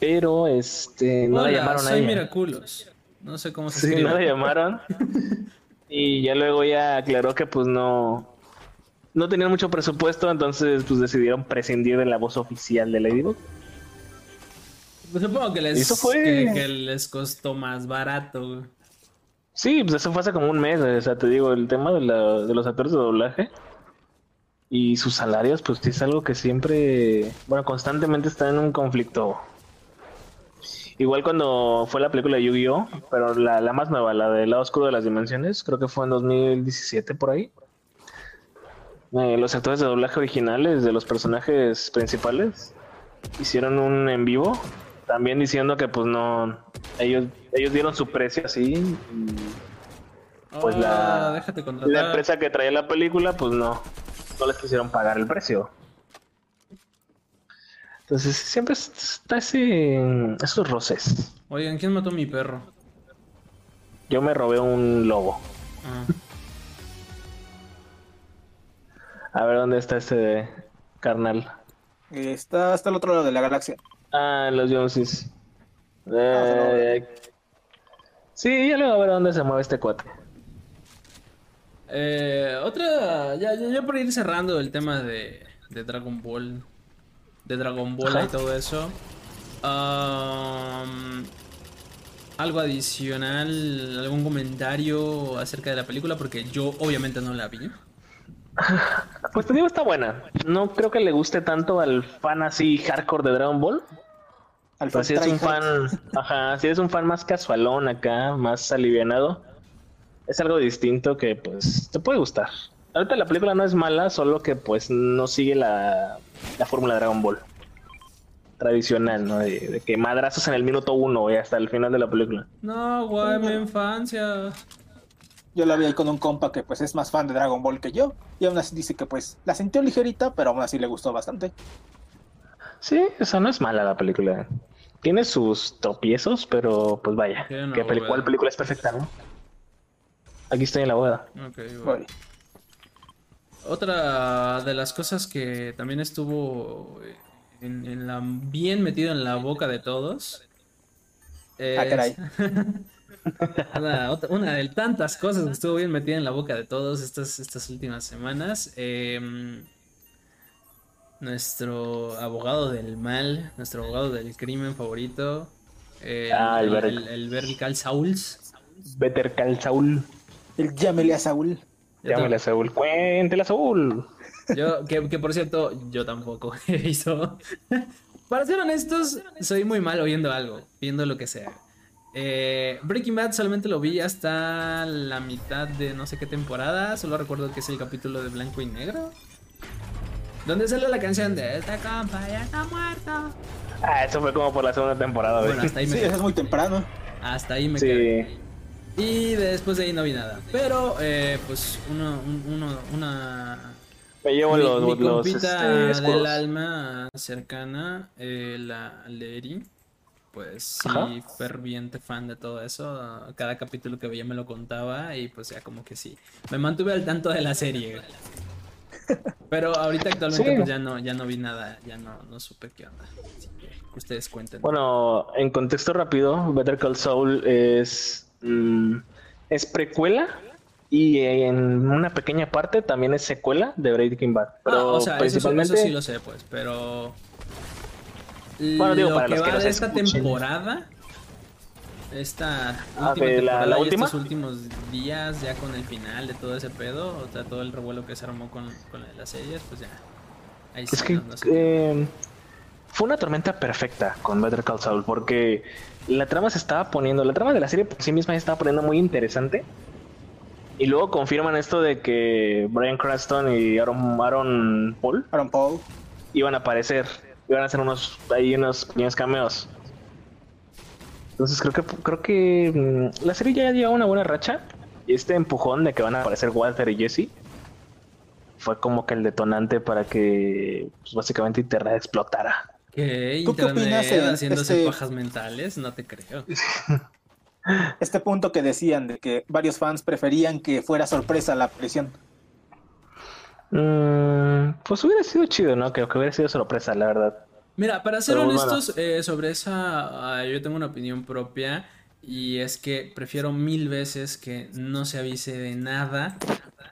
Pero este no Hola, la llamaron a soy ella. Miraculos. No sé cómo se Sí, escribe. no la llamaron. y ya luego ya aclaró que pues no no tenían mucho presupuesto, entonces pues decidieron prescindir de la voz oficial de Ladybug. Pues supongo que les, Eso fue- que, que les costó más barato. güey. Sí, pues eso fue hace como un mes, o sea, te digo, el tema de, la- de los actores de doblaje y sus salarios, pues sí es algo que siempre, bueno, constantemente está en un conflicto. Igual cuando fue la película de Yu-Gi-Oh, pero la, la más nueva, la del lado oscuro de las dimensiones, creo que fue en 2017 por ahí. Eh, los actores de doblaje originales de los personajes principales hicieron un en vivo, también diciendo que pues no, ellos, ellos dieron su precio así y Pues la- Ah, la empresa que traía la película, pues no, no les quisieron pagar el precio. Entonces siempre está ese, esos roces. Oigan, ¿quién mató a mi perro? Yo me robé un lobo. Ah, A ver dónde está este carnal. Está hasta el otro lado de la galaxia. Ah, los Joneses. Eh, sí, ya luego a ver dónde se mueve este cuate. Eh, otra, ya, ya, ya por ir cerrando el tema de, de Dragon Ball, de Dragon Ball Ajá. y todo eso. am, algo adicional, algún comentario acerca de la película, porque yo obviamente no la vi. Pues te digo, está buena. No creo que le guste tanto al fan así hardcore de Dragon Ball. Al Pero si es un fan, ajá, si es un fan más casualón acá, más alivianado, es algo distinto que pues te puede gustar. Ahorita la película no es mala, solo que pues no sigue la, la fórmula de Dragon Ball tradicional, ¿no? De, de que madrazos en el minuto uno y hasta el final de la película. No, guay, mi infancia. Yo la vi ahí con un compa que pues es más fan de Dragon Ball que yo. Y aún así dice que pues la sintió ligerita, pero aún así le gustó bastante. Sí, esa no es mala la película. Tiene sus tropiezos, pero pues vaya, bóveda. ¿cuál película es perfecta, no? Aquí estoy en la boda. Ok. Bueno, Otra de las cosas que también estuvo en, en la, bien metido en la boca de todos. es- Ah, caray. una, otra- una de tantas cosas que estuvo bien metida en la boca de todos estas, estas últimas semanas. em, nuestro abogado del mal, nuestro abogado del crimen favorito, el, Ah, el el, el- el Better Call Sauls. Better Call Saul. El llámele a Saúl. Llámale a Saúl. Cuéntela a Saúl. Yo, que, que por cierto, yo tampoco he visto. Para ser honestos, soy muy mal oyendo algo, viendo lo que sea. Eh, Breaking Bad solamente lo vi hasta la mitad de no sé qué temporada. Solo recuerdo que es el capítulo de blanco y negro. Donde sale la canción de Esta compa ya está muerto. Ah, eso fue como por la segunda temporada, güey. Bueno, hasta ahí me Sí, quedé. eso es muy temprano. Hasta ahí me quedé. Sí. Y después de ahí no vi nada. Pero, eh, pues, uno, un- uno, una Me llevo mi, los, mi los compita este, del alma cercana, eh, la Leri, pues sí, Ajá. ferviente fan de todo eso. Cada capítulo que veía me lo contaba y pues ya como que sí. Me mantuve al tanto de la serie. Pero ahorita actualmente Sí. pues ya no, ya no vi nada, ya no, no supe qué onda. Así que ustedes cuenten. Bueno, en contexto rápido, Better Call Saul es, mm, es precuela y en una pequeña parte también es secuela de Breaking Bad. Pero Ah, o sea, eso, sí- eso principalmente sí lo sé, pues, pero. Bueno, digo, lo para que los va de esta escuchen. temporada. Esta Ah, última de la- temporada la y última. estos últimos días, ya con el final de todo ese pedo, o sea, todo el revuelo que se armó con, con las series, pues ya. Ahí sí, es que no- no sé. eh, fue una tormenta perfecta con Better Call Saul porque la trama se estaba poniendo, la trama de la serie por sí misma se estaba poniendo muy interesante. Y luego confirman esto de que Brian Cranston y Aaron, Aaron Paul Aaron Paul. iban a aparecer, iban a hacer unos ahí unos pequeños cameos. Entonces creo que creo que mm, la serie ya lleva una buena racha y este empujón de que van a aparecer Walter y Jesse fue como que el detonante para que pues, básicamente internet explotara. ¿Qué? ¿Tú qué opinas Internet en haciéndose este- pajas mentales? No te creo. Este punto que decían de que varios fans preferían que fuera sorpresa la aparición. Mm, pues hubiera sido chido, ¿no? Que, que hubiera sido sorpresa, la verdad. Mira, para ser Pero bueno. honestos, eh, sobre esa, ah, yo tengo una opinión propia y es que prefiero mil veces que no se avise de nada,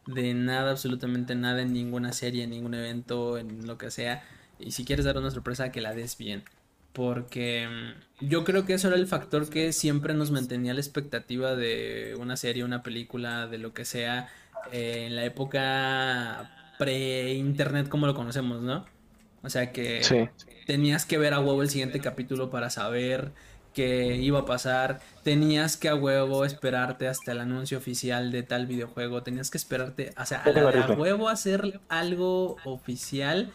de nada, absolutamente nada en ninguna serie, en ningún evento, en lo que sea. Y si quieres dar una sorpresa, que la des bien. Porque mm, yo creo que eso era el factor que siempre nos mantenía la expectativa de una serie, una película, de lo que sea, eh, en la época pre-internet como lo conocemos, ¿no? O sea que Sí. tenías que ver a huevo el siguiente capítulo para saber qué iba a pasar. Tenías que a huevo esperarte hasta el anuncio oficial de tal videojuego. Tenías que esperarte, o sea, a, la huevo hacer algo oficial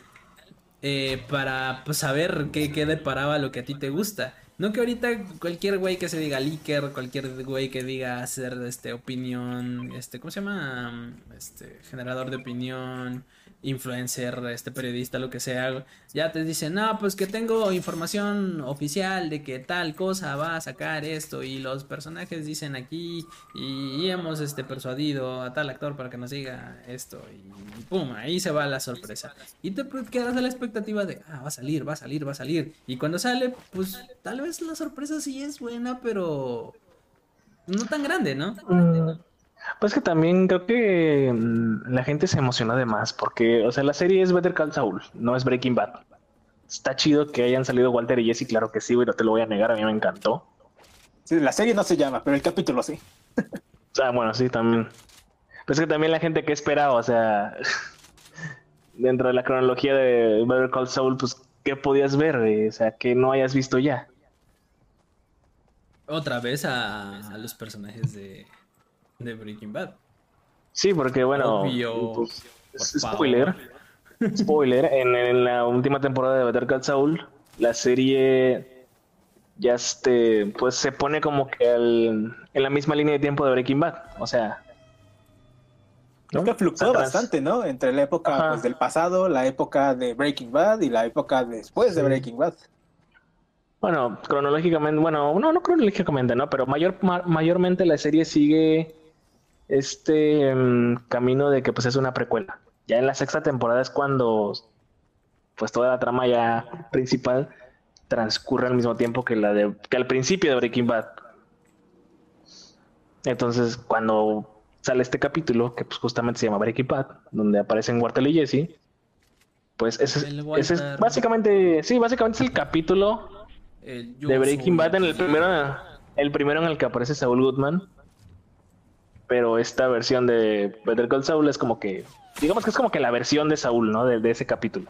eh, para pues, saber qué, qué deparaba lo que a ti te gusta. No que ahorita cualquier güey que se diga leaker, cualquier güey que diga hacer este opinión, este, ¿cómo se llama? Este, generador de opinión, influencer, este periodista, lo que sea, ya te dicen, no, pues que tengo información oficial de que tal cosa va a sacar esto y los personajes dicen aquí y, hemos este persuadido a tal actor para que nos diga esto y, pum, ahí se va la sorpresa. Y te quedas a la expectativa de, ah, va a salir, va a salir, va a salir. Y cuando sale, pues tal vez la sorpresa sí es buena, pero no tan grande, ¿no? Mm, Pues que también creo que mm, la gente se emociona de más porque, o sea, la serie es Better Call Saul, no es Breaking Bad. Está chido que hayan salido Walter y Jesse, claro que sí, güey, no te lo voy a negar, a mí me encantó. Sí, la serie no se llama, pero el capítulo sí. Ah, bueno, sí, también. Pues que también la gente que espera, o sea, dentro de la cronología de Better Call Saul, pues, ¿qué podías ver? güey? O sea, que no hayas visto ya. Otra vez a, a los personajes de, de Breaking Bad. Sí, porque bueno, Obvio, pues, por es- favor. spoiler, spoiler, en, en la última temporada de Better Call Saul, la serie ya este, pues se pone como que al- en la misma línea de tiempo de Breaking Bad, o sea, Creo ¿no? que fluctúa Atrás. bastante, ¿no? Entre la época pues, del pasado, la época de Breaking Bad y la época después de. Breaking Bad. Bueno, cronológicamente, bueno, no, no cronológicamente, ¿no? Pero mayor, ma- mayormente la serie sigue este mm, camino de que pues es una precuela. Ya en la sexta temporada es cuando pues toda la trama ya principal transcurre al mismo tiempo que la de que al principio de Breaking Bad. Entonces, cuando sale este capítulo, que pues justamente se llama Breaking Bad, donde aparecen Walter y Jesse, Pues ese, ese es básicamente, sí, básicamente es el capítulo El de Breaking Bad en el primero, el primero en el que aparece Saul Goodman. Pero esta versión de Better Call Saul es como que, digamos que es como que la versión de Saúl, ¿no? De, de ese capítulo.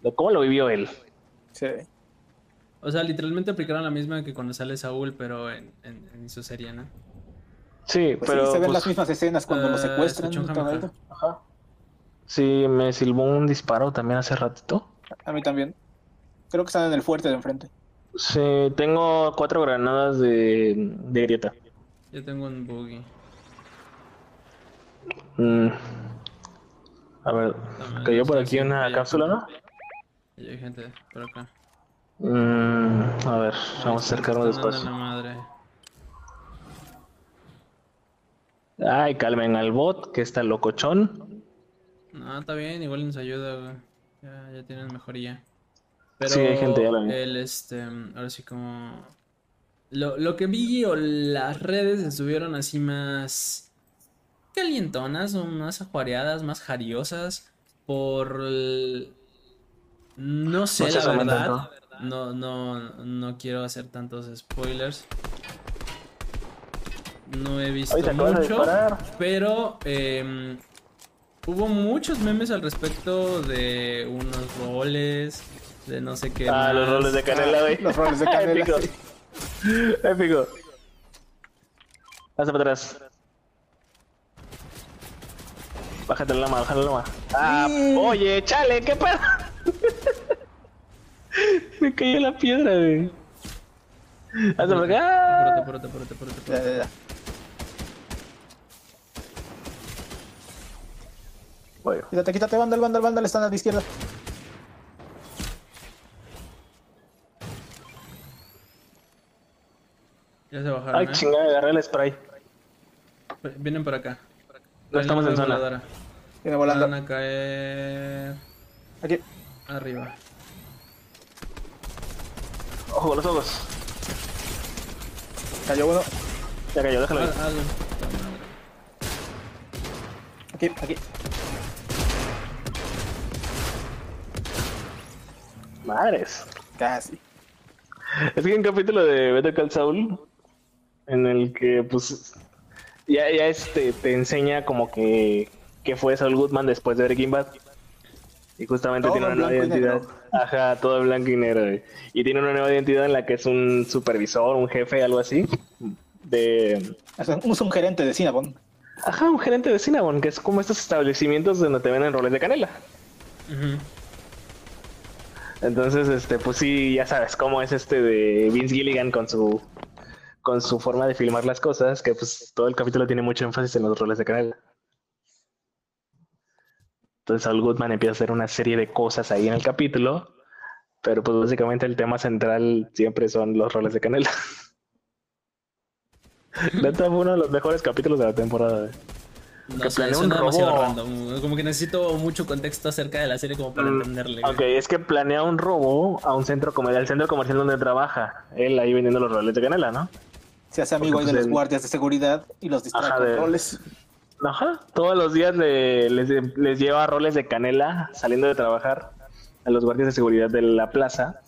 De cómo lo vivió él. Sí. O sea, literalmente aplicaron la misma que cuando sale Saúl, pero en, en, en su serie, ¿no? Sí, Pues pero sí, se ven pues, las mismas escenas cuando lo eh, secuestran. ajá. Sí, me silbó un disparo también hace ratito. A mí también. Creo que están en el fuerte de enfrente. Sí, tengo cuatro granadas de, de grieta. Yo tengo un buggy. Mm. A ver, Dame, cayó por aquí una cápsula, ¿no? Hay gente por acá. Mm, a ver, vamos a acercarnos despacio. la madre. Ay, calmen al bot, que está locochón. No, está bien, igual nos ayuda, güey. Ya, ya tienen mejoría. Pero Sí, hay gente, ya lo vi. el, este, ahora sí como... Lo, lo que vi o las redes estuvieron así más calientonas o más ajuareadas, más jariosas por... el- No sé, la verdad. tanto. No, no, no quiero hacer tantos spoilers. No he visto mucho. Pero em, hubo muchos memes al respecto de unos roles, de no sé qué. Ah, los roles de canela, güey. Los roles de canela, Épico. Épico. Pasa para atrás. Bájate la lama, bájate la lama. Ah, oye, chale, ¿qué pasa? Me cayó la piedra, güey. Hasta por acá. Apúrate, apúrate, apúrate, apúrate, Ya, apúrate. ya, ya. Voy. Quítate, quítate, Vandal, Vandal, Vandal, están a la izquierda. Ya se bajaron, Ay, ¿eh? chingada, agarré el spray. Vienen por acá. No estamos en zona. Viene Van volando. a caer Aquí. arriba. Ojo, con los ojos. Cayó uno. Ya cayó, déjalo Ah, madre. Aquí, aquí. Madres. Casi. Es que hay un capítulo de Better Call Saul en el que, pues, ya, ya este, te enseña como que, que fue Saul Goodman después de Breaking Bad. Y justamente Todo tiene una nueva identidad. Ajá, todo blanco y negro. güey. Y tiene una nueva identidad en la que es un supervisor, un jefe, algo así. De. Es un, es un gerente de Cinnabon. Ajá, un gerente de Cinnabon, que es como estos establecimientos donde te venden roles de canela. Ujú. Entonces, este, pues sí, ya sabes cómo es este de Vince Gilligan con su con su forma de filmar las cosas, que pues todo el capítulo tiene mucho énfasis en los roles de canela. Entonces Saul Goodman empieza a hacer una serie de cosas ahí en el capítulo, pero pues básicamente el tema central siempre son los roles de canela. Neta fue uno de los mejores capítulos de la temporada. eh. No Que sé, planea un robo. random. Como que necesito mucho contexto acerca de la serie como para Mm, entenderle. Ok, es que planea un robo a un centro comercial, al centro comercial donde trabaja. Él ahí vendiendo los roles de canela, ¿no? Se hace amigo Porque, ahí de los guardias de seguridad y los distrae Ajá, con de- roles. Ajá, todos los días le- les, les lleva roles de canela saliendo de trabajar a los guardias de seguridad de la plaza.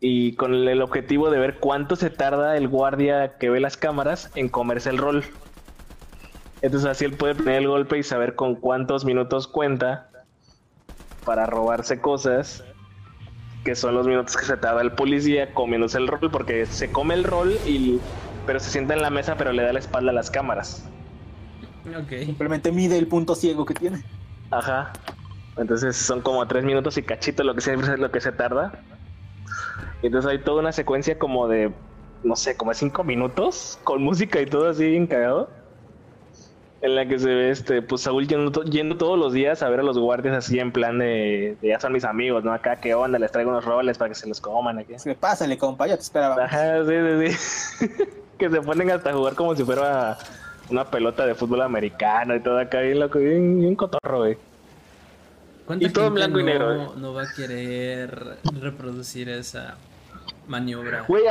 Y con el objetivo de ver cuánto se tarda el guardia que ve las cámaras en comerse el rol. Entonces así él puede poner el golpe y saber con cuántos minutos cuenta para robarse cosas, que son los minutos que se tarda el policía comiéndose el rol, porque se come el rol y pero se sienta en la mesa pero le da la espalda a las cámaras. Simplemente mide el punto ciego que tiene. Ajá. Entonces son como tres minutos y cachito lo que se, lo que se tarda. Y entonces hay toda una secuencia como de, no sé, como de cinco minutos, con música y todo así bien cagado. En la que se ve este, pues Saúl yendo, yendo todos los días a ver a los guardias así en plan de, de ya son mis amigos, ¿no? Acá, ¿qué onda? Les traigo unos roles para que se los coman aquí. Pásale, compa, ya te esperaba. Ajá, sí, sí, sí. que se ponen hasta a jugar como si fuera una pelota de fútbol americano y todo acá, bien loco, bien, bien cotorro, güey. ¿Cuánta Y todo en gente blanco y no, negro, eh. no va a querer reproducir esa maniobra? Güey,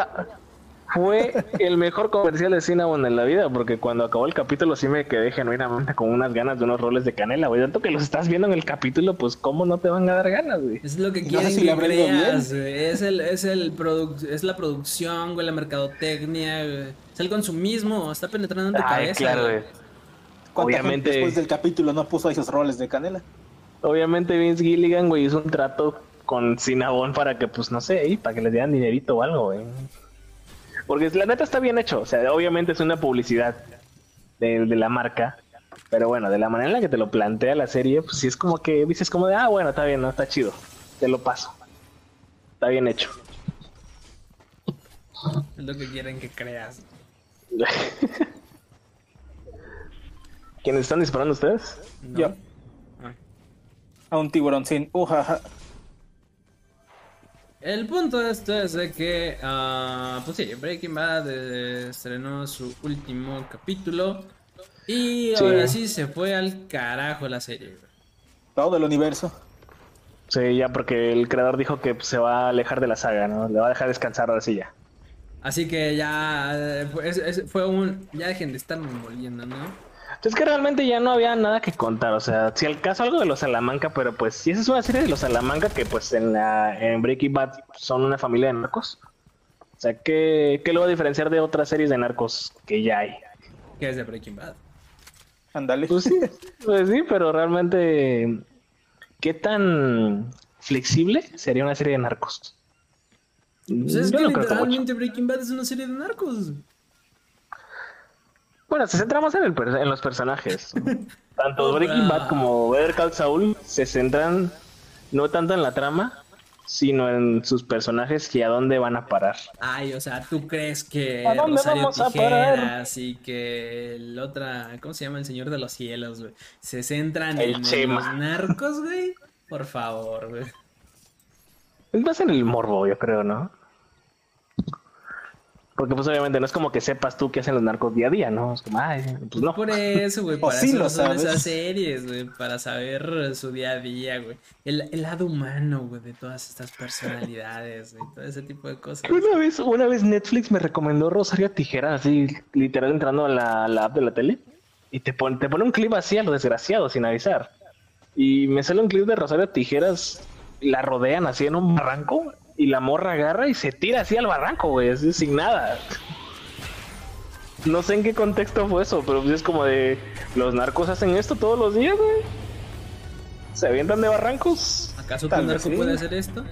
fue el mejor comercial de Cinnabon en la vida, porque cuando acabó el capítulo sí me quedé genuinamente con unas ganas de unos roles de canela, güey. Tanto que los estás viendo en el capítulo, pues cómo no te van a dar ganas, güey. Es lo que No sé quieren si que creas, güey. Es el, es el produc- es la producción, güey, la mercadotecnia, güey. Es el consumismo, está penetrando en tu Ay, cabeza. claro, güey. güey. ¿Cuánta gente Obviamente- después del capítulo no puso esos roles de canela? Obviamente Vince Gilligan, güey, hizo un trato con Cinnabon para que, pues, no sé, para que les dieran dinerito o algo, güey. Porque la neta está bien hecho, o sea, obviamente es una publicidad de, de la marca, pero bueno, de la manera en la que te lo plantea la serie, pues sí es como que dices como de, ah, bueno, está bien, no, está chido, te lo paso. Está bien hecho. Es lo que quieren que creas. ¿Quiénes están disparando ustedes? ¿no? Yo. Ah. A un tiburón sin ujaja. El punto de esto es de que, ah, pues sí, Breaking Bad eh, estrenó su último capítulo y Sí. ahora sí se fue al carajo la serie. Todo el universo. Sí, ya porque el creador dijo que se va a alejar de la saga, ¿no? Le va a dejar descansar ahora sí ya. Así que ya eh, fue, es- es- fue un... Ya dejen de estar moliendo, ¿no? Es que realmente ya no había nada que contar, o sea, si al caso algo de los Salamanca, pero pues si esa es una serie de los Salamanca que pues en la en Breaking Bad son una familia de narcos. O sea, ¿qué, qué lo va a diferenciar de otras series de narcos que ya hay? Que es de Breaking Bad. Ándale. Pues sí, pues sí, pero realmente ¿qué tan flexible sería una serie de narcos? Pues es Yo que no literalmente Breaking Bad es una serie de narcos. Bueno, se centra más en, el per- en los personajes. Tanto. Breaking Bad como Better Call Saul se centran no tanto en la trama, sino en sus personajes y a dónde van a parar. Ay, o sea, ¿tú crees que ¿A dónde Rosario vamos a parar? Tijeras y que el otra, ¿cómo se llama? El Señor de los Cielos, güey? Se centran El en, Chema. los narcos, güey. Por favor, güey. Es más en el morbo, yo creo, ¿no? Porque pues obviamente no es como que sepas tú qué hacen los narcos día a día, ¿no? Es como, ay, pues no. Por eso, güey, O para sí eso lo son sabes. esas series, güey, para saber su día a día, güey. El, el lado humano, güey, de todas estas personalidades, güey, todo ese tipo de cosas. Una vez, una vez Netflix me recomendó Rosario Tijera, así literal entrando a la, la app de la tele, y te pone, te pone un clip así a lo desgraciado, sin avisar. Y me sale un clip de Rosario Tijeras, la rodean así en un barranco, y la morra agarra y se tira así al barranco, güey, así sin nada. No sé en qué contexto fue eso, pero pues es como de, los narcos hacen esto todos los días, güey. Se avientan de barrancos. ¿Acaso vez narco sí. puede hacer esto?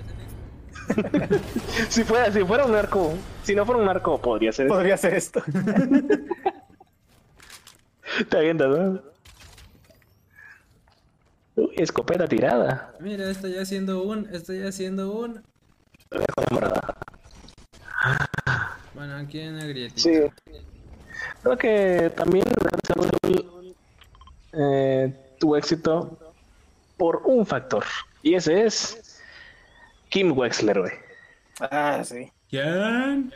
Si fuera, si fuera un narco, si no fuera un narco, podría ser. Podría ser esto. Te avientas, ¿no? Uy, escopeta tirada. Mira, estoy haciendo un, estoy haciendo un. Bueno, aquí en la grietita. Sí. Creo que también eh, tuvo éxito por un factor. Y ese es Kim Wexler, güey. Ah, sí. ¿Quién?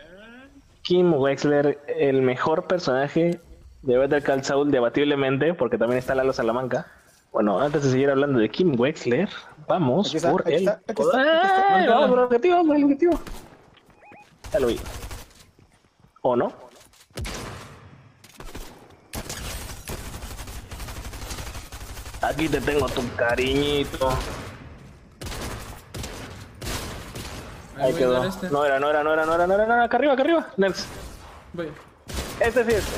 Kim Wexler, el mejor personaje de Better Call Saul, debatiblemente, porque también está Lalo Salamanca. Bueno, antes de seguir hablando de Kim Wexler, vamos Aquí está, por aquí el... está, aquí está, aquí está. ¡Ay! Vamos por el objetivo, vamos por el objetivo. Ya lo vi. ¿O no? Aquí te tengo tu cariñito. Ahí a quedó. dar este. No era, no era, no era, no era, no era, no era. Acá arriba, acá arriba. Next. Voy. Este sí, este.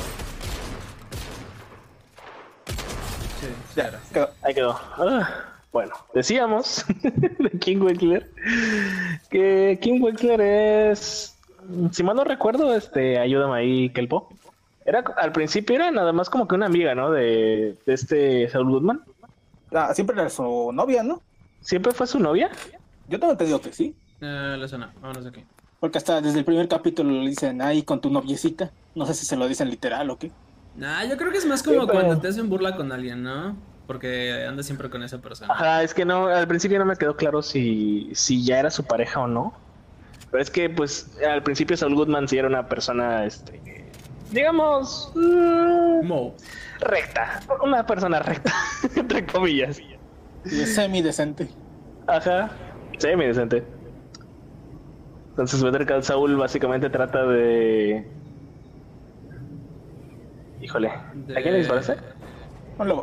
Sí, Ya, espera. quedó. Ahí quedó. Ah, bueno, decíamos de King Wexler que King Wexler es, si mal no recuerdo, este, ayúdame ahí, Kelpo. Era, al principio era nada más como que una amiga, ¿no? De, de este Saul Goodman. Ah, siempre era su novia, ¿no? ¿Siempre fue su novia? Yo tengo entendido que sí. Eh, le suena, vámonos de aquí. Porque hasta desde el primer capítulo le dicen ahí con tu noviecita. No sé si se lo dicen literal o qué. Nah, yo creo que es más como Sí, pero- cuando te hacen burla con alguien, ¿no? Porque andas siempre con esa persona. Ajá, es que no, al principio no me quedó claro si, si ya era su pareja o no. Pero es que, pues, al principio Saul Goodman sí era una persona, este, digamos, mm, Mo. recta, una persona recta, entre comillas. Y es semi decente. Ajá, semi decente. Entonces Better Call Saul básicamente trata de... Híjole, ¿a quién le disparece?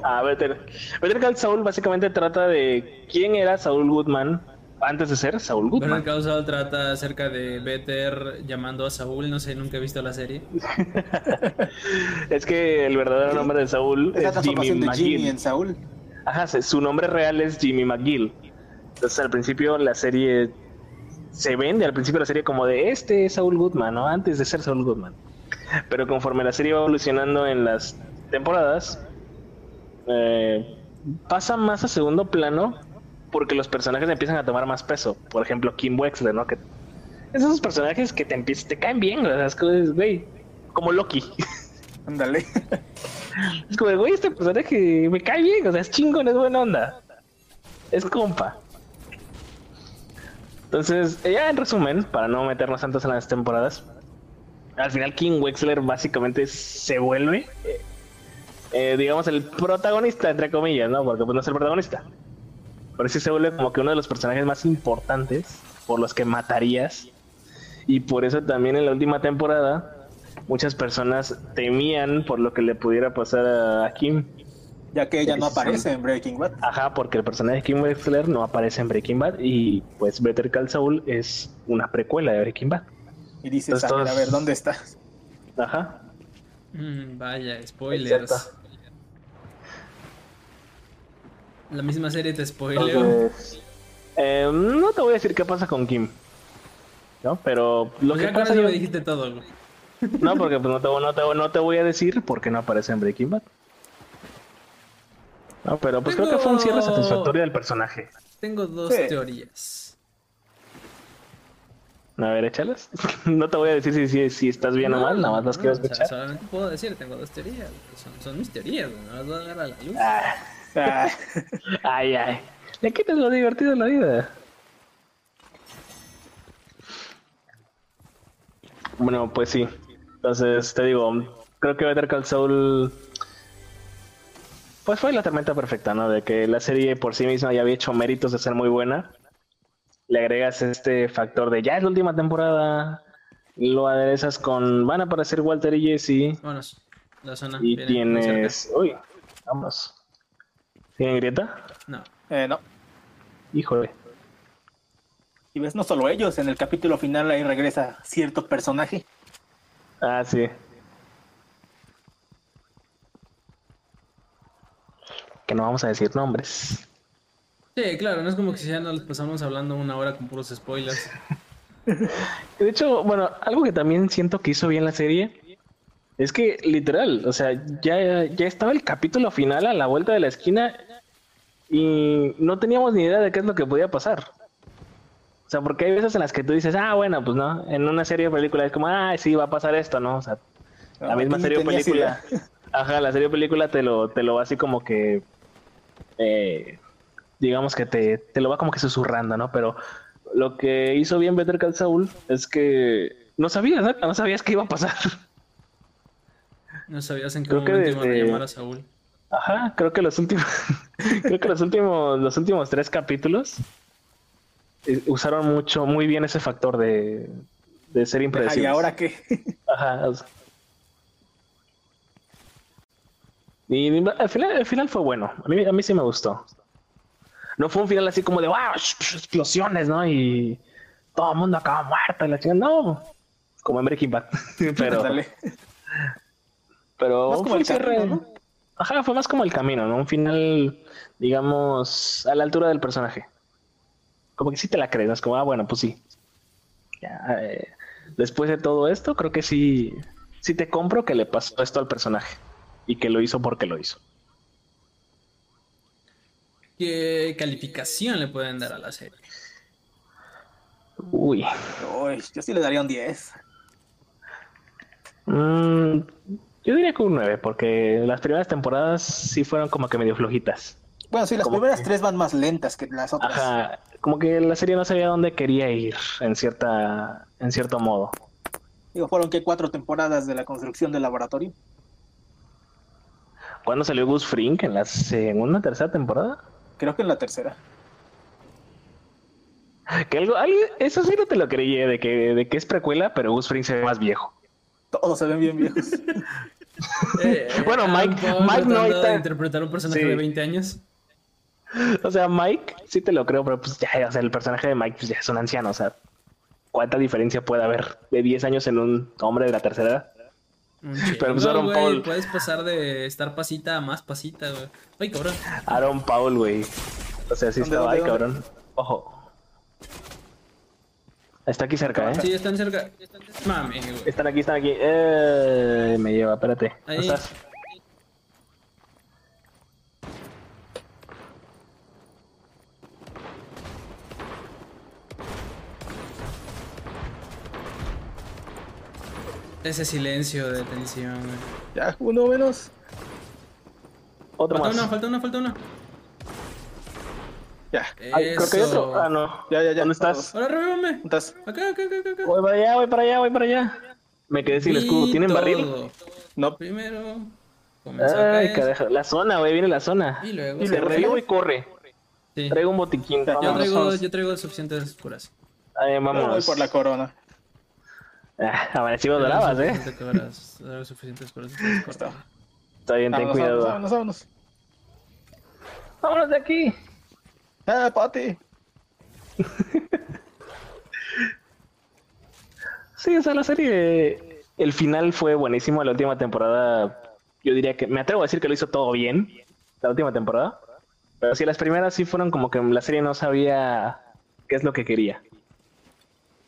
Ah, Better, Better Call Saul básicamente trata de quién era Saul Goodman antes de ser Saul Goodman. Better Call Saul trata acerca de Better llamando a Saul, no sé, nunca he visto la serie. es que el verdadero nombre de Saul es, Jimmy McGill. en Saul. Ajá, su nombre real es Jimmy McGill. Entonces al principio la serie se vende al principio de la serie como de este es Saul Goodman, ¿no? Antes de ser Saul Goodman. Pero conforme la serie va evolucionando en las temporadas, eh, pasa más a segundo plano porque los personajes empiezan a tomar más peso. Por ejemplo, Kim Wexler, ¿no? Que esos personajes que te empiezan, te caen bien, güey, como Loki. Ándale. es como, güey, este personaje me cae bien, o sea, es chingón, es buena onda. Es compa. Entonces, ya en resumen, para no meternos tantos en las temporadas, al final King Wexler básicamente se vuelve, eh, digamos, el protagonista, entre comillas, ¿no? Porque pues no es el protagonista. Pero sí se vuelve como que uno de los personajes más importantes por los que matarías. Y por eso también en la última temporada muchas personas temían por lo que le pudiera pasar a Kim. Ya que ella no aparece en Breaking Bad. Ajá, porque el personaje de Kim Wexler no aparece en Breaking Bad y pues Better Call Saul es una precuela de Breaking Bad. Y dices, a, ver, ¿dónde estás? Ajá. Mm, vaya, spoilers. La misma serie te spoileo. Eh, no te voy a decir qué pasa con Kim. ¿No? Pero lo pues que pasa. me dijiste todo, No, porque pues, no, te, no, te, no te voy a decir porque no aparece en Breaking Bad. No, pero pues creo que fue un cierre satisfactorio del personaje. Tengo dos teorías. A ver, échalas. no te voy a decir si, si, estás bien o mal, nada más las quiero escuchar. solamente puedo decir, tengo dos teorías. Son, son mis teorías, no las voy a dar a la luz. Ah. Ay, ay. Le quitas lo divertido en la vida. Bueno, pues sí. Entonces, te digo, creo que Better Call Saul pues fue la tormenta perfecta, ¿no? De que la serie por sí misma ya había hecho méritos de ser muy buena. Le agregas este factor de ya es la última temporada. Lo aderezas con. Van a aparecer Walter y Jesse. Vámonos. La zona. Y tienes. Uy, vamos. ¿Tienen grieta? No. Eh, no. Híjole. Y ves, no solo ellos, en el capítulo final ahí regresa cierto personaje. Ah, sí. que no vamos a decir nombres. Sí, claro, no es como que si ya nos pasamos hablando una hora con puros spoilers. De hecho, bueno, algo que también siento que hizo bien la serie es que literal, o sea, ya, ya estaba el capítulo final a la vuelta de la esquina y no teníamos ni idea de qué es lo que podía pasar. O sea, porque hay veces en las que tú dices, ah, bueno, pues no, en una serie de películas es como, ah, sí, va a pasar esto, ¿no? O sea, la misma serie de película. Ajá, la serie de película te lo, te lo va así como que eh, digamos que te, te, lo va como que susurrando, ¿no? Pero lo que hizo bien Better Call Saul es que no sabías, ¿no? No sabías qué iba a pasar. No sabías en qué creo momento que llamar a Saúl. Ajá, creo que los últimos, creo que los últimos, los últimos tres capítulos eh, usaron mucho, muy bien ese factor de, de ser impredecible. ¿Y ahora qué? Ajá. Y al final, el final fue bueno. A mí, a mí sí me gustó. No fue un final así como de wow, explosiones, ¿no? Y todo el mundo acaba muerto y la chingada. No, como en Breaking Bad. pero, pero como el cierre. Ajá, fue más como el camino, ¿no? Un final, digamos, a la altura del personaje. Como que sí te la crees, ¿no? Es como, ah, bueno, pues sí. Eh, después de todo esto, creo que sí, sí te compro que le pasó esto al personaje y que lo hizo porque lo hizo. ¿Qué calificación le pueden dar a la serie? Uy. Uy yo sí le daría un 10. Mm, yo diría que un 9, porque las primeras temporadas sí fueron como que medio flojitas. Bueno, sí, las primeras tres van más lentas que las otras. Ajá, como que la serie no sabía dónde quería ir, en cierta, en cierto modo. Digo, fueron que cuatro temporadas de la construcción del laboratorio. ¿Cuándo salió Gus Frink? ¿En la segunda, tercera temporada? Creo que en la tercera. Que algo, algo- eso sí no te lo creí, de que, de que es precuela, pero Gus Fring se ve más viejo. Todos se ven bien viejos. Eh, Bueno, Aaron Mike- Mike no está- interpretar un personaje Sí. de 20 años. O sea, Mike, sí te lo creo, pero pues ya, o sea, el personaje de Mike pues ya es un anciano, o sea, ¿cuánta diferencia puede haber de 10 años en un hombre de la tercera edad? Pero pues Aaron Paul. Puedes pasar de estar pasita a más pasita, güey. Ay, cabrón. Aaron Paul, güey. O sea, sí ¿Dónde, estaba ahí, dónde, cabrón. Ojo. Está aquí cerca, ¿eh? Sí, están cerca. Mami, güey. Están aquí, están aquí. Eh, me lleva, espérate. ¿Dónde Ahí. estás? Ese silencio de tensión, güey. Ya, uno menos. Otro Falta más. uno, falta uno, falta uno. Ya, Ay, creo que hay otro. Eso. Ah, no. ya, ya. ya. ¿Dónde estás? Ahora revívame. ¿Dónde estás? Acá, acá, acá, acá. Voy para allá, voy para allá, voy para allá. Me quedé sin Vi escudo. ¿Tienen barril? todo. No. Primero comenzó Ay, carajo. La zona, güey, viene la zona. y luego Y revivo y corre. Sí. Traigo un botiquín. Yo Vámonos. traigo, yo traigo suficientes curas. Ay, Yo voy vámonos. por la corona. Ah, amanecido Traigo dorabas, eh. suficientes curas, traigo suficientes curas. Está. Está bien, ten Vámonos, cuidado. vámonos, vámonos, vámonos. Vámonos de aquí. Ah, Pati. Sí, o sea, la serie. El final fue buenísimo. La última temporada. Yo diría que. Me atrevo a decir que lo hizo todo bien. La última temporada. Pero sí, las primeras sí fueron como que la serie no sabía qué es lo que quería.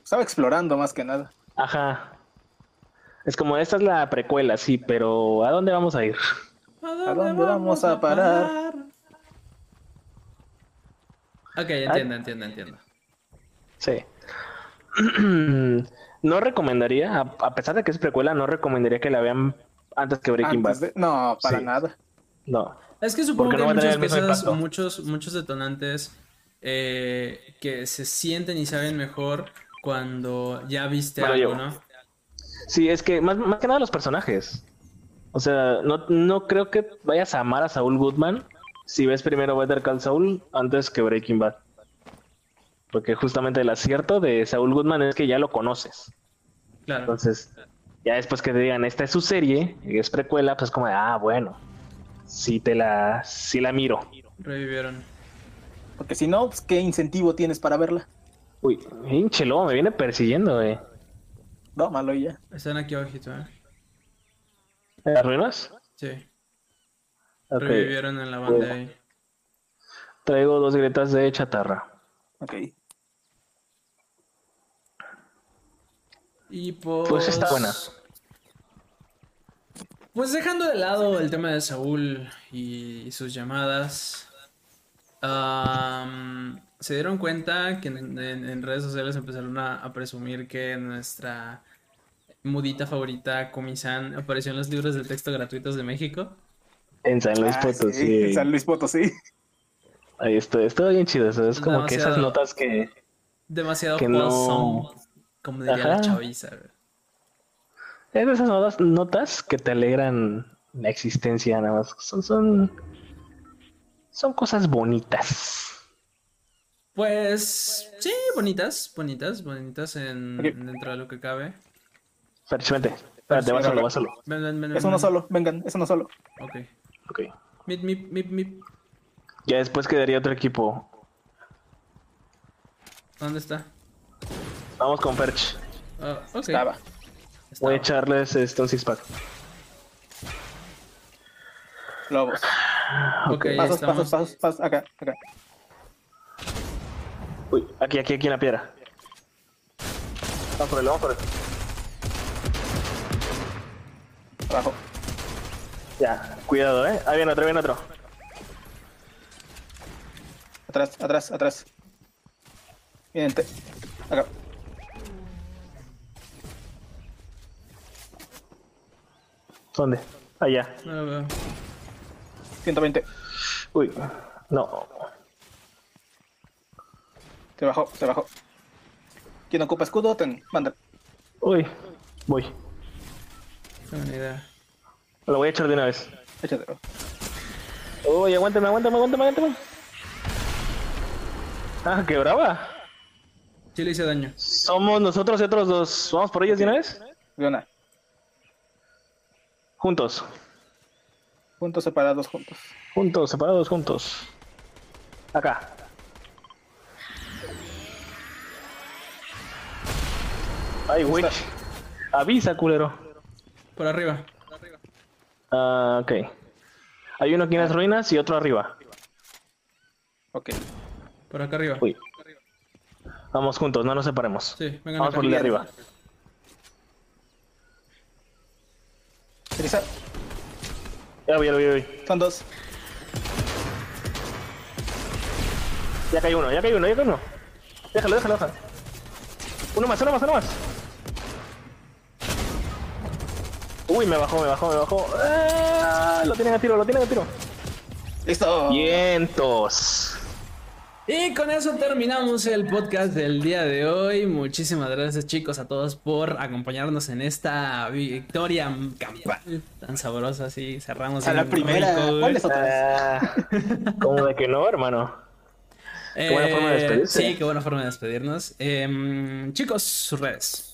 Estaba explorando más que nada. Ajá. Es como esta es la precuela, sí, pero ¿a dónde vamos a ir? ¿A dónde vamos a parar? Ok, entiendo, entiendo, entiendo. Sí. no recomendaría, a, a pesar de que es precuela, no recomendaría que la vean antes que Breaking Antes Bad. de- No, para Sí. nada. No. Es que supongo que no hay muchas cosas, muchos, muchos detonantes eh, que se sienten y saben mejor cuando ya viste Bueno, algo, yo- ¿no? Sí, es que más, más que nada los personajes. O sea, no, no creo que vayas a amar a Saul Goodman si ves primero Better Call Saul antes que Breaking Bad. Porque justamente el acierto de Saul Goodman es que ya lo conoces. Claro. Entonces, ya después que te digan, esta es su serie, y es precuela, pues como, de, ah, bueno, sí te la, sí la miro. Revivieron. Porque si no, pues, ¿qué incentivo tienes para verla? Uy, hinche lobo, me viene persiguiendo, eh. No, malo y ya. Están aquí abajito, ¿eh? ¿En las ruinas? Sí. Revivieron en la banda ahí. Traigo dos grietas de chatarra. Ok. Y pues... Pues está buena. Pues dejando de lado el tema de Saúl y sus llamadas, am, se dieron cuenta que en, en- en redes sociales empezaron a, a presumir que nuestra mudita favorita, Comisan, apareció en los libros de texto gratuitos de México. En San Luis Ah, Potosí. sí, en San Luis Potosí. Ahí estoy, estoy bien chido. eso Es como que esas notas que. Demasiado Que no- wholesome, como diría la chaviza. Es de esas notas, notas que te alegran la existencia, nada más. Son, son, son cosas bonitas. Pues sí, bonitas, bonitas, bonitas en, dentro de lo que cabe. Vente. Espérate, Sí, va solo, va solo. Ven, ven, ven, Es uno ven. solo, vengan, es uno solo. Ok. Ok. Mip, mip, mip, mip. Ya después quedaría otro equipo. ¿Dónde está? Vamos con Ferch. Ah, ok. Estaba. Voy a echarles este, un six pack. Lobos. Ok, Pasos, pasos, pasos, pasos. Acá, acá. Uy, aquí, aquí, aquí en la piedra. Vamos por él, vamos por él. Abajo. Ya, cuidado, eh. Ahí viene otro, viene otro. Atrás, atrás, atrás. Bien, te- acá. ¿Dónde? Allá. No lo veo. 120. Uy, no. Se bajó, se bajó. ¿Quién ocupa escudo? Ten, manda. Uy, voy. No tengo ni idea. Lo voy a echar de una vez. Échate. Uy, aguántame, aguántame, aguántame, aguántame. Ah, qué brava. Sí le hice daño. Somos nosotros y otros dos. ¿Vamos por ellos de una vez? De una. Juntos. Juntos, separados, juntos. Juntos, separados, juntos. Acá. Ay, güey. Avisa, culero. Por arriba. Ah, ok. Hay uno aquí en las ruinas y otro arriba. Ok. Por acá arriba. Uy. Vamos juntos, no nos separemos. Sí, vengan Vamos acá. por el de arriba. Teresa, Ya voy, ya voy, ya voy. son dos. Ya cae uno, ya cae uno, ya cae uno. Déjalo, déjalo, déjalo. Uno más, uno más, uno más. Uy, me bajó, me bajó, me bajó. Ah, lo tienen a tiro, lo tienen a tiro. Listo. Vientos. Y con eso terminamos el podcast del día de hoy. Muchísimas gracias chicos a todos por acompañarnos en esta victoria tan sabrosa. Así cerramos. A la primera. México, ¿Cuáles otras? Ah, ¿Cómo de que no, hermano? Eh, buena forma de despedirse. Sí, qué buena forma de despedirnos. Em, chicos, sus redes.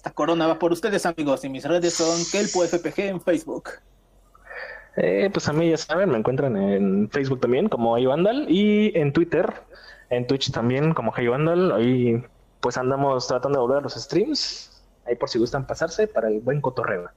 Esta corona va por ustedes, amigos. Y mis redes son Kelpo FPG en Facebook. Eh, pues a mí ya saben, me encuentran en Facebook también como Hey Vandal y en Twitter, en Twitch también como Hey Vandal. Ahí pues andamos tratando de volver a los streams. Ahí por si gustan pasarse para el buen cotorreo.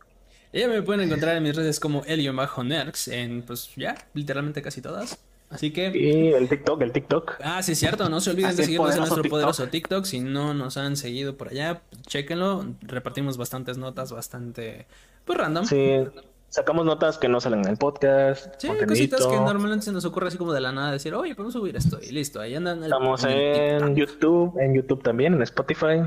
Ella me pueden encontrar en mis redes como Elio-Nerx en pues ya, literalmente casi todas. Así que Y el TikTok, el TikTok. Ah, sí, es cierto. No se olviden Así de seguirnos en nuestro TikTok. poderoso TikTok. Si no nos han seguido por allá, chéquenlo. Repartimos bastantes notas, bastante, pues random. Sí, Sí, sacamos notas que no salen en el podcast. cositas contenidito. que normalmente se nos ocurre así como de la nada decir, oye, podemos subir esto y listo. Ahí andan. el- Estamos en. YouTube, en YouTube también, en Spotify.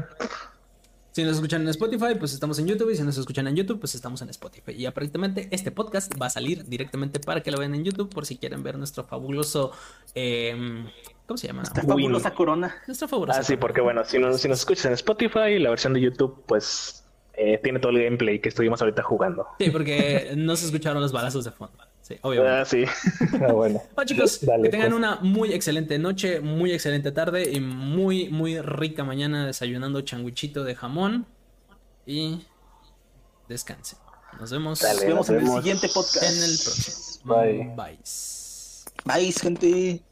Si nos escuchan en Spotify, pues estamos en YouTube. Y si nos escuchan en YouTube, pues estamos en Spotify. Y aparentemente este podcast va a salir directamente para que lo vean en YouTube por si quieren ver nuestro fabuloso. em, ¿Cómo se llama? Win. fabulosa corona. Nuestro fabuloso. Ah, sí, porque bueno, si, no- si nos escuchas en Spotify, la versión de YouTube, pues eh, tiene todo el gameplay que estuvimos ahorita jugando. Sí, porque no se escucharon los balazos de fondo. Sí, obviamente. Ah, sí. Ah, bueno. Bueno, chicos, Dale, que tengan pues. una muy excelente noche, muy excelente tarde y muy, muy rica mañana desayunando changuichito de jamón. Y descansen. Nos vemos Dale. Nos vemos en el siguiente podcast. en el próximo. Bye. Bye. Bye, gente.